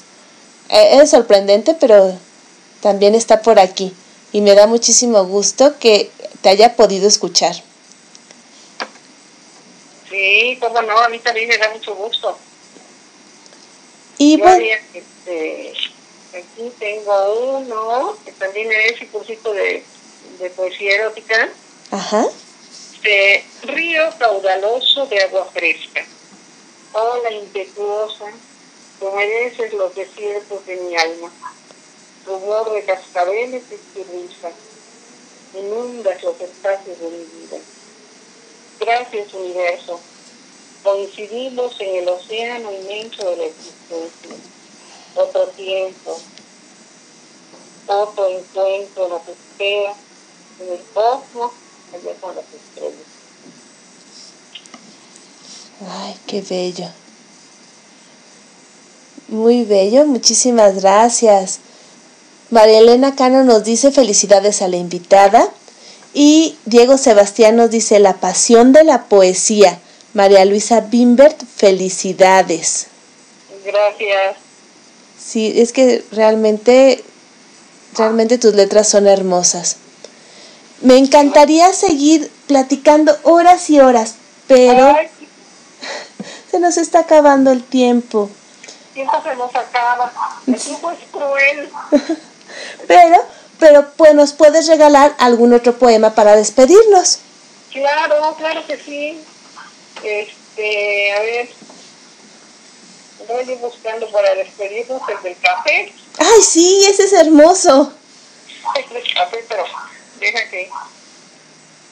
es sorprendente, pero también está por aquí y me da muchísimo gusto que te haya podido escuchar. Sí, cómo no, a mí también me da mucho gusto. Y Yo había, este, aquí tengo uno que también es un cursito de, de poesía erótica, ajá, de río caudaloso de agua fresca. Hola impetuosa, tú mereces los desiertos de mi alma rumor de cascabeles y tu risa. Inundas los espacios de mi vida. Gracias, universo. Coincidimos en el océano inmenso de la existencia. Otro tiempo, otro encuentro nos espera en el cosmos, allá con las estrellas. ay, qué bello. Muy bello, muchísimas gracias. María Elena Cano nos dice felicidades a la invitada. Y Diego Sebastián nos dice la pasión de la poesía. María Luisa Bimbert, felicidades. Gracias. Sí, es que realmente, realmente tus letras son hermosas. Me encantaría seguir platicando horas y horas, pero Ay, [laughs] se nos está acabando el tiempo. El tiempo se nos acaba. El tiempo es cruel. [laughs] pero, pero pues nos puedes regalar algún otro poema para despedirnos. Claro, claro que sí. Este, a ver. Voy buscando para despedirnos el del café. Ay, sí, ese es hermoso. [laughs] El del café, pero deja que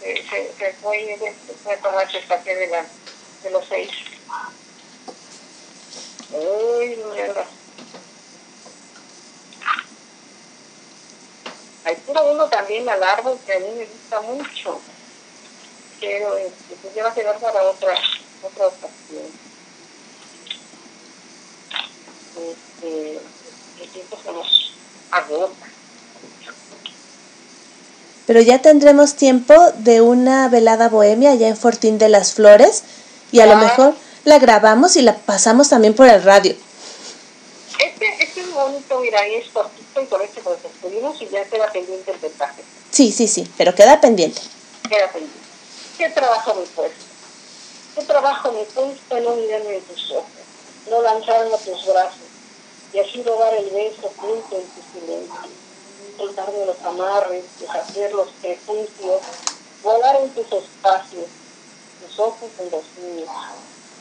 se, se, se fue a tomarse el café de, la, de los seis. Uy, mierda. Hay uno también al árbol que a mí me gusta mucho. Pero este, pues ya va a quedar para otra, otra ocasión. Este, el tiempo se nos agota. Pero ya tendremos tiempo de una velada bohemia allá en Fortín de las Flores y a lo mejor la grabamos y la pasamos también por el radio. Este, este es bonito, mira, es cortito y por eso nos despedimos y ya queda pendiente el mensaje. Sí, sí, sí, pero queda pendiente. Queda pendiente. ¿Qué trabajo me cuesta? ¿Qué trabajo me cuesta no mirarme en tus ojos, no lanzarme a tus brazos y así robar el beso junto en tu silencio? soltarme los amarres, deshacer los prejuicios, volar en tus espacios, tus ojos en los míos,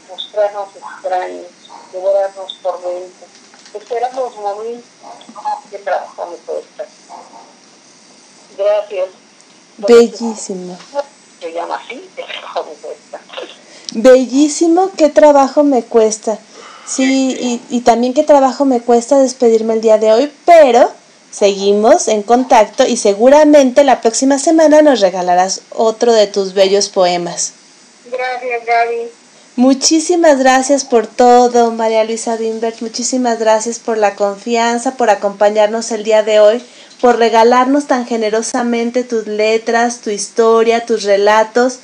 mostrarnos extraños, devorarnos por dentro, trabajo me cuesta. Gracias. Bellísimo. Se llama así, qué trabajo me cuesta. Bellísimo, qué trabajo me cuesta. Sí, y, y también qué trabajo me cuesta despedirme el día de hoy, pero Seguimos en contacto y seguramente la próxima semana nos regalarás otro de tus bellos poemas. Gracias, Gaby. Muchísimas gracias por todo, María Luisa Bimbert. Muchísimas gracias por la confianza, por acompañarnos el día de hoy, por regalarnos tan generosamente tus letras, tu historia, tus relatos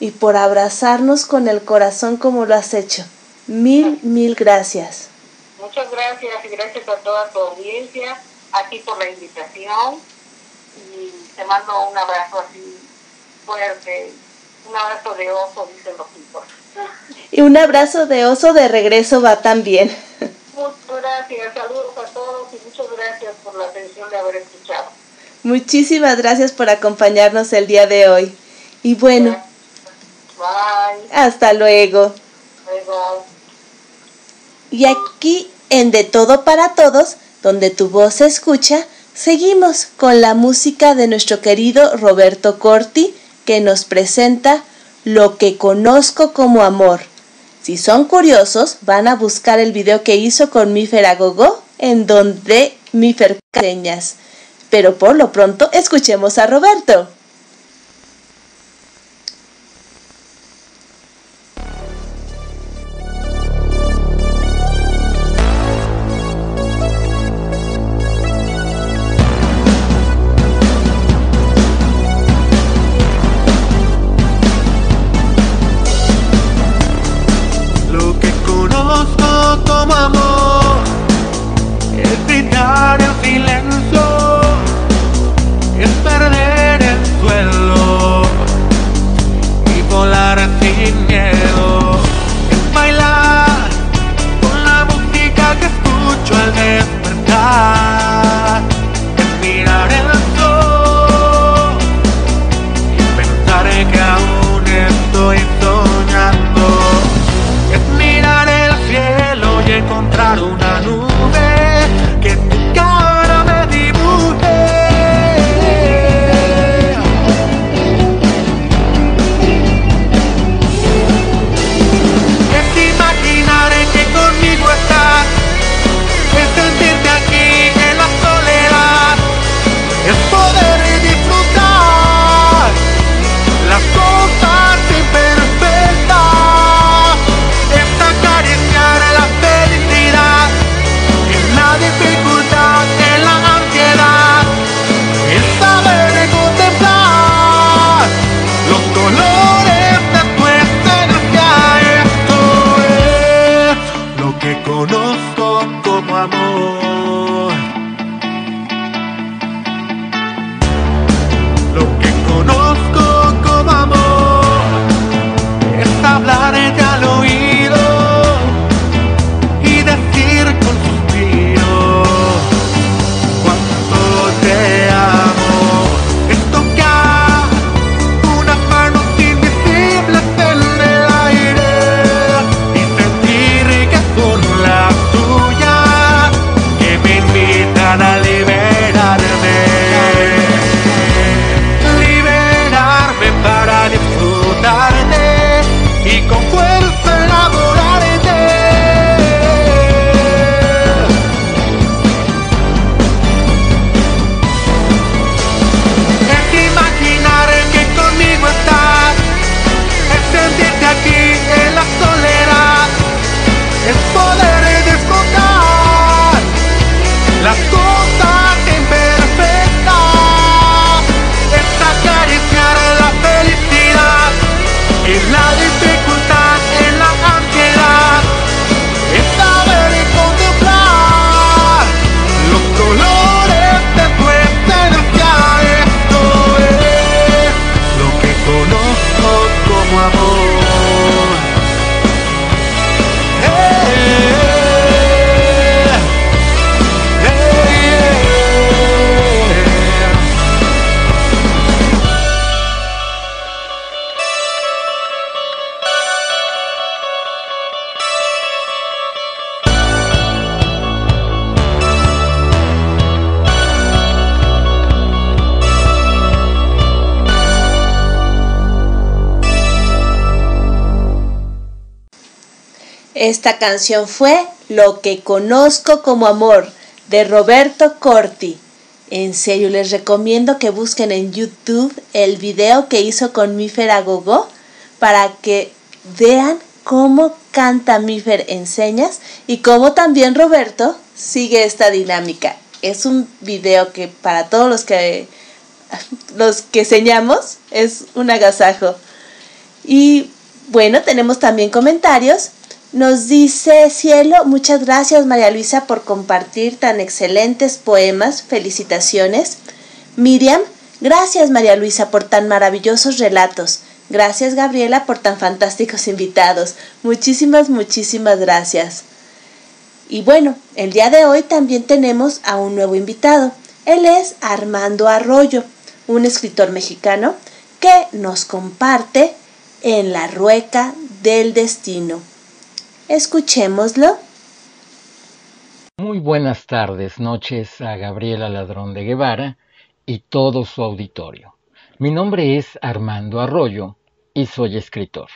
y por abrazarnos con el corazón como lo has hecho. Mil, mil gracias. Muchas gracias y gracias a toda tu audiencia a ti por la invitación y te mando un abrazo así fuerte, un abrazo de oso, dicen los. Y un abrazo de oso de regreso va también. Muchas gracias, saludos a todos y muchas gracias por la atención de haber escuchado. Muchísimas gracias por acompañarnos el día de hoy. Y bueno, Bye. hasta luego. Luego. Y aquí en De Todo para Todos donde tu voz se escucha, seguimos con la música de nuestro querido Roberto Corti, que nos presenta Lo que conozco como amor. Si son curiosos, van a buscar el video que hizo con Mifer Agogó, en donde Mifer señas. Pero por lo pronto, escuchemos a Roberto. Como amor gritar Esta canción fue Lo que conozco como amor de Roberto Corti. En serio, les recomiendo que busquen en YouTube el video que hizo con Mifer Agogó para que vean cómo canta Mifer en señas y cómo también Roberto sigue esta dinámica. Es un video que para todos los que [laughs] los que señamos es un agasajo. Y bueno, tenemos también comentarios. Nos dice Cielo, muchas gracias María Luisa por compartir tan excelentes poemas, felicitaciones. Miriam, gracias María Luisa por tan maravillosos relatos. Gracias Gabriela por tan fantásticos invitados. Muchísimas, muchísimas gracias. Y bueno, el día de hoy también tenemos a un nuevo invitado. Él es Armando Arroyo, un escritor mexicano que nos comparte en la rueca del destino. Escuchémoslo. Muy buenas tardes, noches a Gabriela Ladrón de Guevara y todo su auditorio. Mi nombre es Armando Arroyo y soy escritor.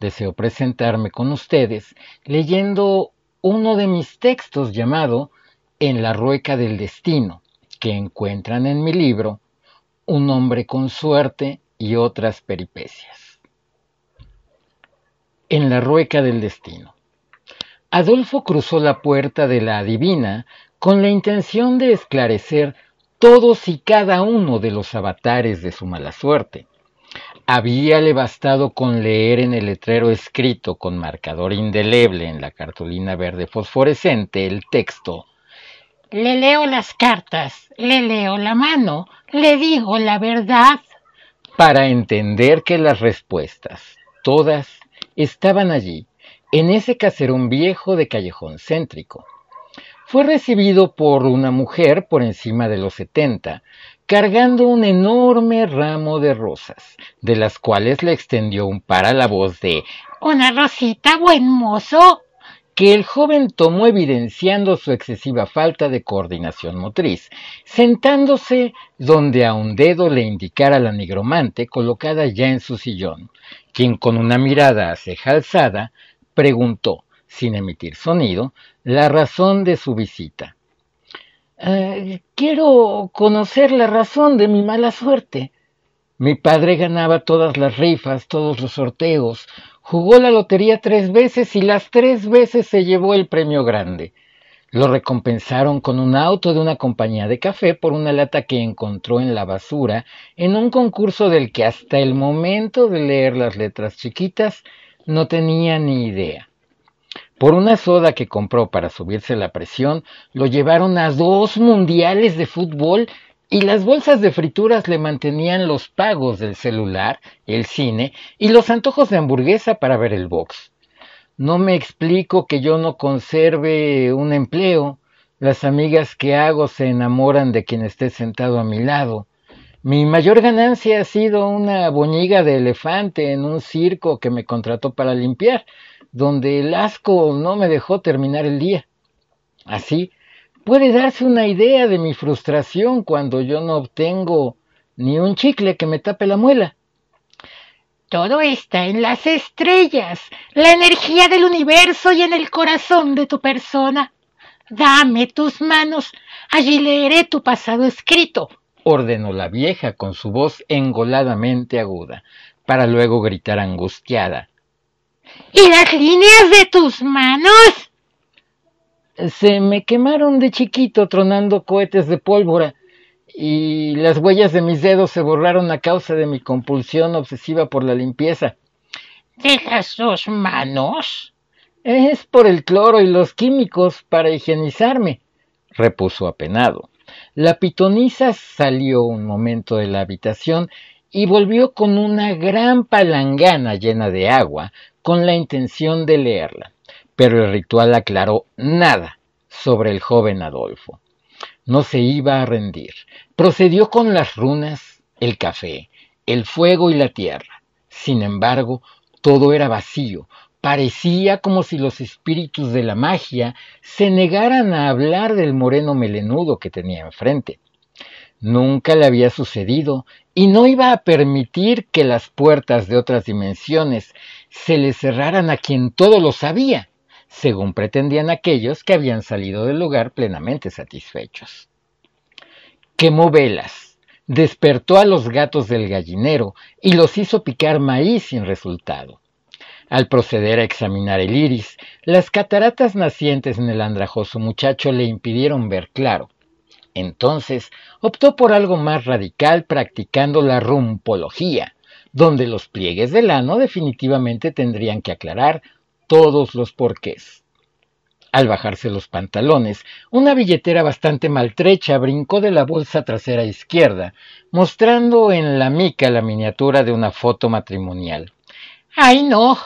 Deseo presentarme con ustedes leyendo uno de mis textos llamado En la rueca del destino, que encuentran en mi libro Un hombre con suerte y otras peripecias. En la rueca del destino. Adolfo cruzó la puerta de la adivina con la intención de esclarecer todos y cada uno de los avatares de su mala suerte. Habíale bastado con leer en el letrero escrito con marcador indeleble en la cartulina verde fosforescente el texto Le leo las cartas, le leo la mano, le digo la verdad. Para entender que las respuestas, todas, estaban allí, en ese caserón viejo de callejón céntrico. Fue recibido por una mujer por encima de los setenta, cargando un enorme ramo de rosas, de las cuales le extendió un par a la voz de Una rosita, buen mozo, que el joven tomó evidenciando su excesiva falta de coordinación motriz, sentándose donde a un dedo le indicara la nigromante colocada ya en su sillón, quien con una mirada a ceja alzada preguntó, sin emitir sonido, la razón de su visita. "Eh, quiero conocer la razón de mi mala suerte. Mi padre ganaba todas las rifas, todos los sorteos, jugó la lotería tres veces y las tres veces se llevó el premio grande. Lo recompensaron con un auto de una compañía de café por una lata que encontró en la basura en un concurso del que hasta el momento de leer las letras chiquitas no tenía ni idea. Por una soda que compró para subirse la presión, lo llevaron a dos mundiales de fútbol y las bolsas de frituras le mantenían los pagos del celular, el cine y los antojos de hamburguesa para ver el box. No me explico que yo no conserve un empleo. Las amigas que hago se enamoran de quien esté sentado a mi lado. Mi mayor ganancia ha sido una boñiga de elefante en un circo que me contrató para limpiar, donde el asco no me dejó terminar el día. Así, puede darse una idea de mi frustración cuando yo no obtengo ni un chicle que me tape la muela. Todo está en las estrellas, la energía del universo y en el corazón de tu persona. Dame tus manos, allí leeré tu pasado escrito, ordenó la vieja con su voz engoladamente aguda, para luego gritar angustiada. ¿Y las líneas de tus manos? Se me quemaron de chiquito tronando cohetes de pólvora y las huellas de mis dedos se borraron a causa de mi compulsión obsesiva por la limpieza. ¿De las dos manos? Es por el cloro y los químicos para higienizarme, repuso apenado. La pitonisa salió un momento de la habitación y volvió con una gran palangana llena de agua con la intención de leerla, pero el ritual aclaró nada sobre el joven Adolfo. No se iba a rendir. Procedió con las runas, el café, el fuego y la tierra. Sin embargo, todo era vacío. Parecía como si los espíritus de la magia se negaran a hablar del moreno melenudo que tenía enfrente. Nunca le había sucedido y no iba a permitir que las puertas de otras dimensiones se le cerraran a quien todo lo sabía, según pretendían aquellos que habían salido del lugar plenamente satisfechos. Quemó velas, despertó a los gatos del gallinero y los hizo picar maíz sin resultado. Al proceder a examinar el iris, las cataratas nacientes en el andrajoso muchacho le impidieron ver claro entonces optó por algo más radical practicando la rumpología, donde los pliegues del ano definitivamente tendrían que aclarar todos los porqués. Al bajarse los pantalones, una billetera bastante maltrecha brincó de la bolsa trasera izquierda, mostrando en la mica la miniatura de una foto matrimonial. ¡Ay, no!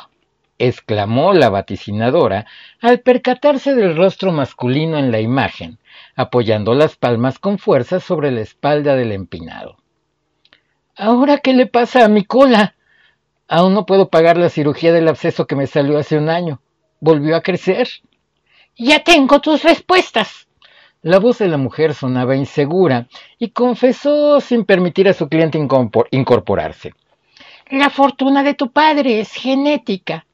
exclamó la vaticinadora al percatarse del rostro masculino en la imagen, apoyando las palmas con fuerza sobre la espalda del empinado. ¿Ahora qué le pasa a mi cola? Aún no puedo pagar la cirugía del absceso que me salió hace un año. ¿Volvió a crecer? Ya tengo tus respuestas. La voz de la mujer sonaba insegura y confesó sin permitir a su cliente incorporarse. La fortuna de tu padre es genética.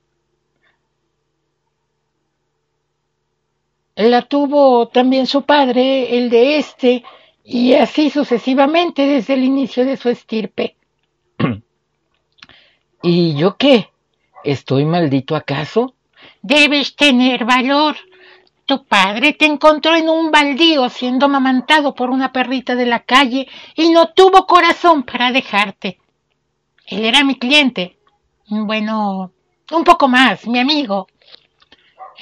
la tuvo también su padre, el de este, y así sucesivamente desde el inicio de su estirpe. [clears throat] ¿Y yo qué? ¿Estoy maldito acaso? Debes tener valor. Tu padre te encontró en un baldío siendo mamantado por una perrita de la calle y no tuvo corazón para dejarte. Él era mi cliente. Bueno, un poco más, mi amigo.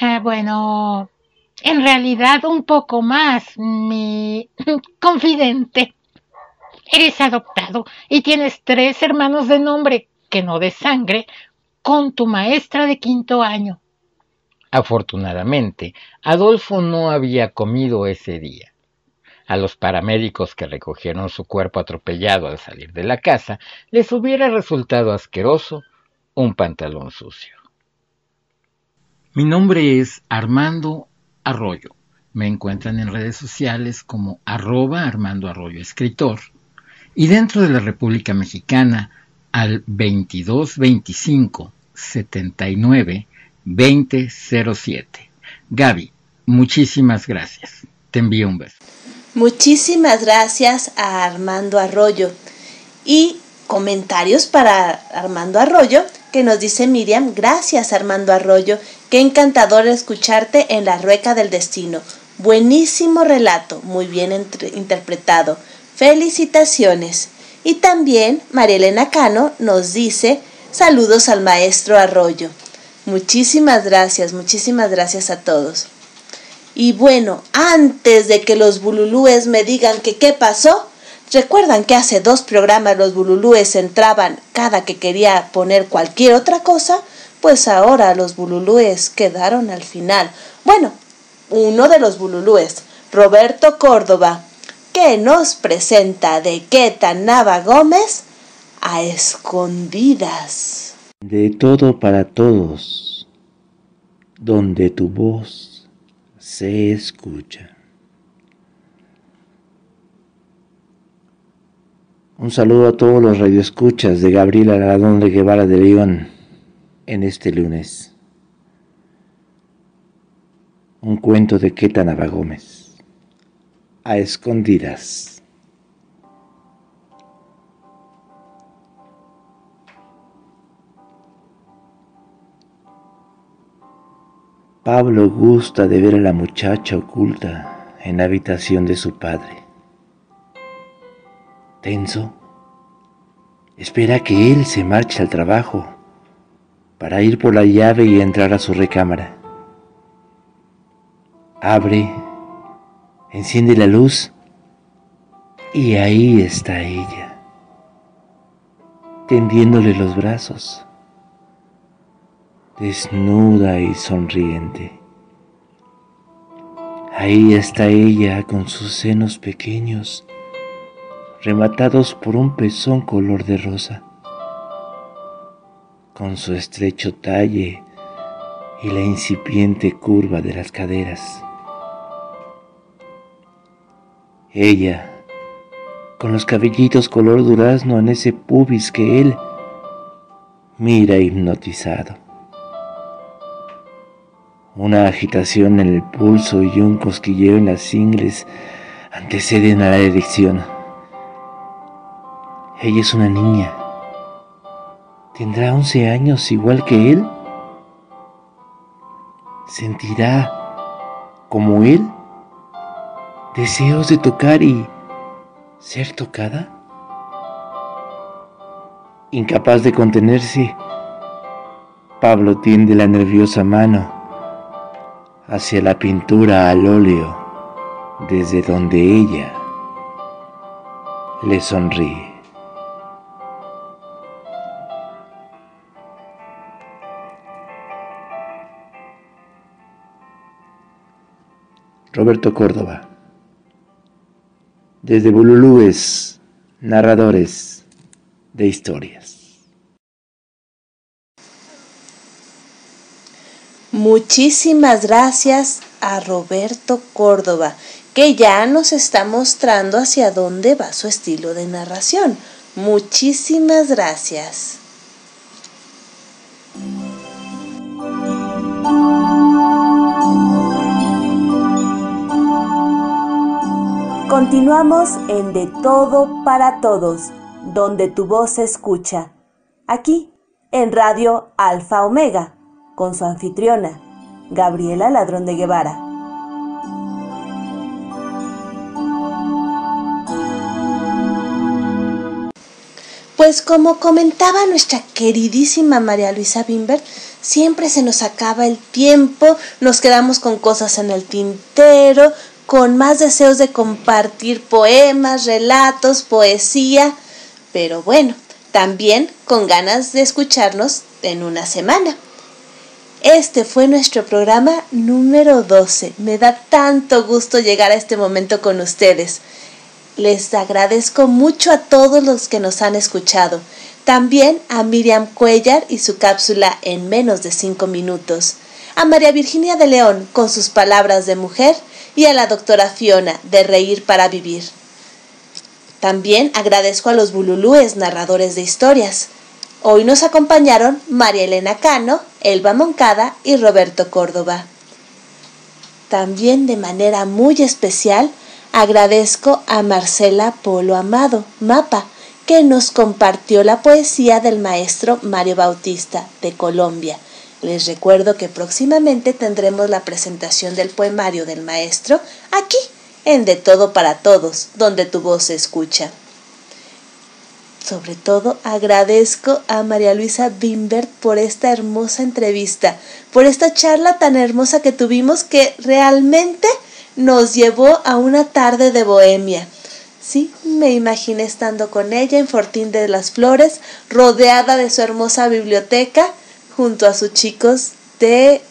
Ah, bueno, en realidad un poco más, mi [laughs] confidente. Eres adoptado y tienes tres hermanos de nombre, que no de sangre, con tu maestra de quinto año. Afortunadamente, Adolfo no había comido ese día. A los paramédicos que recogieron su cuerpo atropellado al salir de la casa, les hubiera resultado asqueroso un pantalón sucio. Mi nombre es Armando Arroyo. Me encuentran en redes sociales como arroba Armando Arroyo Escritor y dentro de la República Mexicana al 2225 79 2007. Gaby, muchísimas gracias. Te envío un beso. Muchísimas gracias a Armando Arroyo. Y comentarios para Armando Arroyo que nos dice Miriam, gracias Armando Arroyo, qué encantador escucharte en la rueca del destino. Buenísimo relato, muy bien interpretado. Felicitaciones. Y también María Elena Cano nos dice, saludos al maestro Arroyo. Muchísimas gracias, muchísimas gracias a todos. Y bueno, antes de que los bululúes me digan que qué pasó, ¿Recuerdan que hace dos programas los bululúes entraban cada que quería poner cualquier otra cosa? Pues ahora los bululúes quedaron al final. Bueno, uno de los bululúes, Roberto Córdoba, que nos presenta de Queta Nava Gómez a escondidas. De todo para todos, donde tu voz se escucha. Un saludo a todos los radioescuchas de Gabriela Aradón de Guevara de León en este lunes. Un cuento de Queta Nava Gómez. A escondidas. Pablo gusta de ver a la muchacha oculta en la habitación de su padre tenso, espera que él se marche al trabajo para ir por la llave y entrar a su recámara. Abre, enciende la luz y ahí está ella, tendiéndole los brazos, desnuda y sonriente. Ahí está ella con sus senos pequeños, rematados por un pezón color de rosa, con su estrecho talle y la incipiente curva de las caderas. Ella, con los cabellitos color durazno en ese pubis que él mira hipnotizado. Una agitación en el pulso y un cosquilleo en las ingles anteceden a la erección. Ella es una niña. ¿Tendrá 11 años igual que él? ¿Sentirá como él deseos de tocar y ser tocada? Incapaz de contenerse, Pablo tiende la nerviosa mano hacia la pintura al óleo desde donde ella le sonríe. Roberto Córdoba. Desde Bululúes, narradores de historias. Muchísimas gracias a Roberto Córdoba, que ya nos está mostrando hacia dónde va su estilo de narración. Muchísimas gracias. Continuamos en De Todo para Todos, donde tu voz se escucha. Aquí, en Radio Alfa Omega, con su anfitriona, Gabriela Ladrón de Guevara. Pues como comentaba nuestra queridísima María Luisa Bimber, siempre se nos acaba el tiempo, nos quedamos con cosas en el tintero, con más deseos de compartir poemas, relatos, poesía, pero bueno, también con ganas de escucharnos en una semana. Este fue nuestro programa número 12. Me da tanto gusto llegar a este momento con ustedes. Les agradezco mucho a todos los que nos han escuchado. También a Miriam Cuellar y su cápsula en menos de cinco minutos. A María Virginia de León con sus palabras de mujer y a la doctora Fiona de Reír para Vivir. También agradezco a los bululúes narradores de historias. Hoy nos acompañaron María Elena Cano, Elba Moncada y Roberto Córdoba. También de manera muy especial agradezco a Marcela Polo Amado, Mapa, que nos compartió la poesía del maestro Mario Bautista de Colombia. Les recuerdo que próximamente tendremos la presentación del poemario del maestro aquí en De Todo para Todos, donde tu voz se escucha. Sobre todo agradezco a María Luisa Bimbert por esta hermosa entrevista, por esta charla tan hermosa que tuvimos que realmente nos llevó a una tarde de bohemia. Sí, me imaginé estando con ella en Fortín de las Flores, rodeada de su hermosa biblioteca, junto a sus chicos de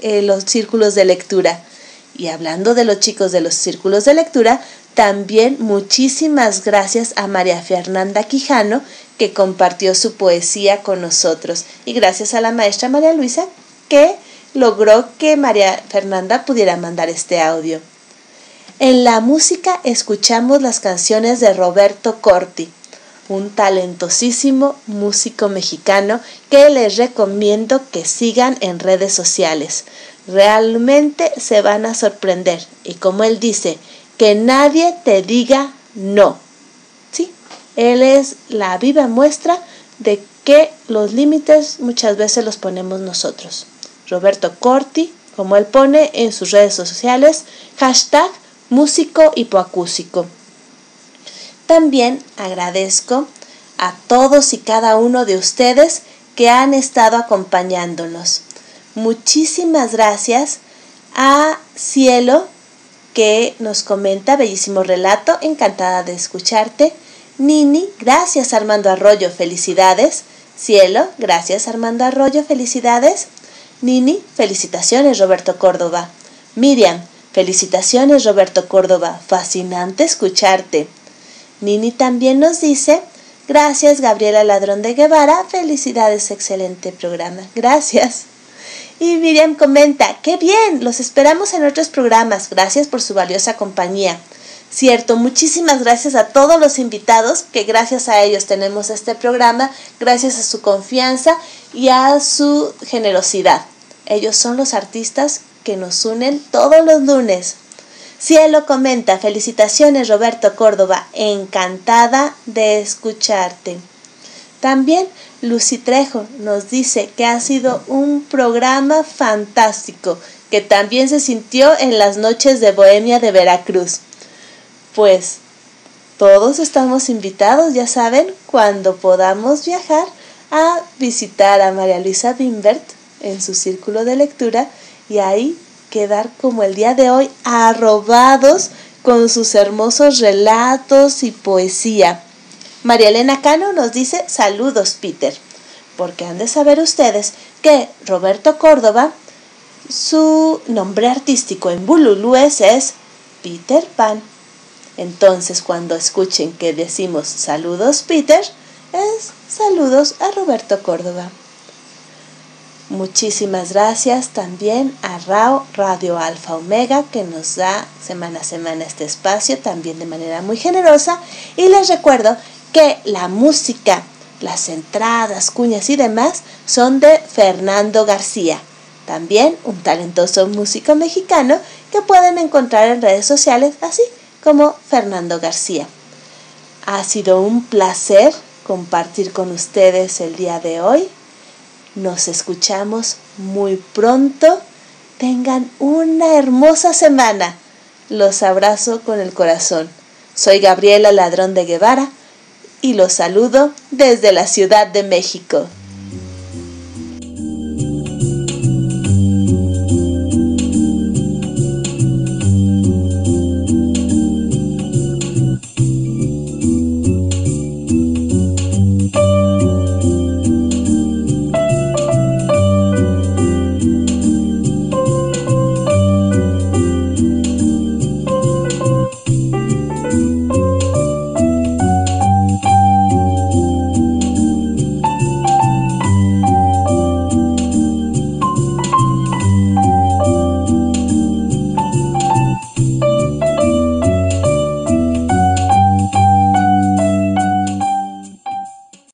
eh, los círculos de lectura. Y hablando de los chicos de los círculos de lectura, también muchísimas gracias a María Fernanda Quijano que compartió su poesía con nosotros y gracias a la maestra María Luisa que logró que María Fernanda pudiera mandar este audio. En la música escuchamos las canciones de Roberto Corti, un talentosísimo músico mexicano que les recomiendo que sigan en redes sociales. Realmente se van a sorprender y como él dice, que nadie te diga no. Sí, él es la viva muestra de que los límites muchas veces los ponemos nosotros. Roberto Corti, como él pone en sus redes sociales, hashtag músico hipoacúsico. También agradezco a todos y cada uno de ustedes que han estado acompañándonos. Muchísimas gracias a Cielo que nos comenta bellísimo relato, encantada de escucharte. Nini, gracias Armando Arroyo, felicidades. Cielo, gracias Armando Arroyo, felicidades. Nini, felicitaciones Roberto Córdoba. Miriam, felicitaciones Roberto Córdoba, fascinante escucharte. Nini también nos dice, gracias Gabriela Ladrón de Guevara, felicidades, excelente programa. Gracias. Y Miriam comenta, qué bien, los esperamos en otros programas, gracias por su valiosa compañía. Cierto, muchísimas gracias a todos los invitados, que gracias a ellos tenemos este programa, gracias a su confianza y a su generosidad. Ellos son los artistas que nos unen todos los lunes. Cielo comenta, felicitaciones Roberto Córdoba, encantada de escucharte. También Lucy Trejo nos dice que ha sido un programa fantástico, que también se sintió en las noches de Bohemia de Veracruz. Pues todos estamos invitados, ya saben, cuando podamos viajar a visitar a María Luisa Bimbert en su círculo de lectura y ahí quedar como el día de hoy arrobados con sus hermosos relatos y poesía. María Elena Cano nos dice saludos Peter, porque han de saber ustedes que Roberto Córdoba, su nombre artístico en Bululúes es Peter Pan. Entonces, cuando escuchen que decimos saludos Peter, es saludos a Roberto Córdoba. Muchísimas gracias también a RAO Radio Alfa Omega que nos da semana a semana este espacio también de manera muy generosa. Y les recuerdo que la música, las entradas, cuñas y demás son de Fernando García, también un talentoso músico mexicano que pueden encontrar en redes sociales así como Fernando García. Ha sido un placer compartir con ustedes el día de hoy. Nos escuchamos muy pronto. Tengan una hermosa semana. Los abrazo con el corazón. Soy Gabriela Ladrón de Guevara y los saludo desde la Ciudad de México.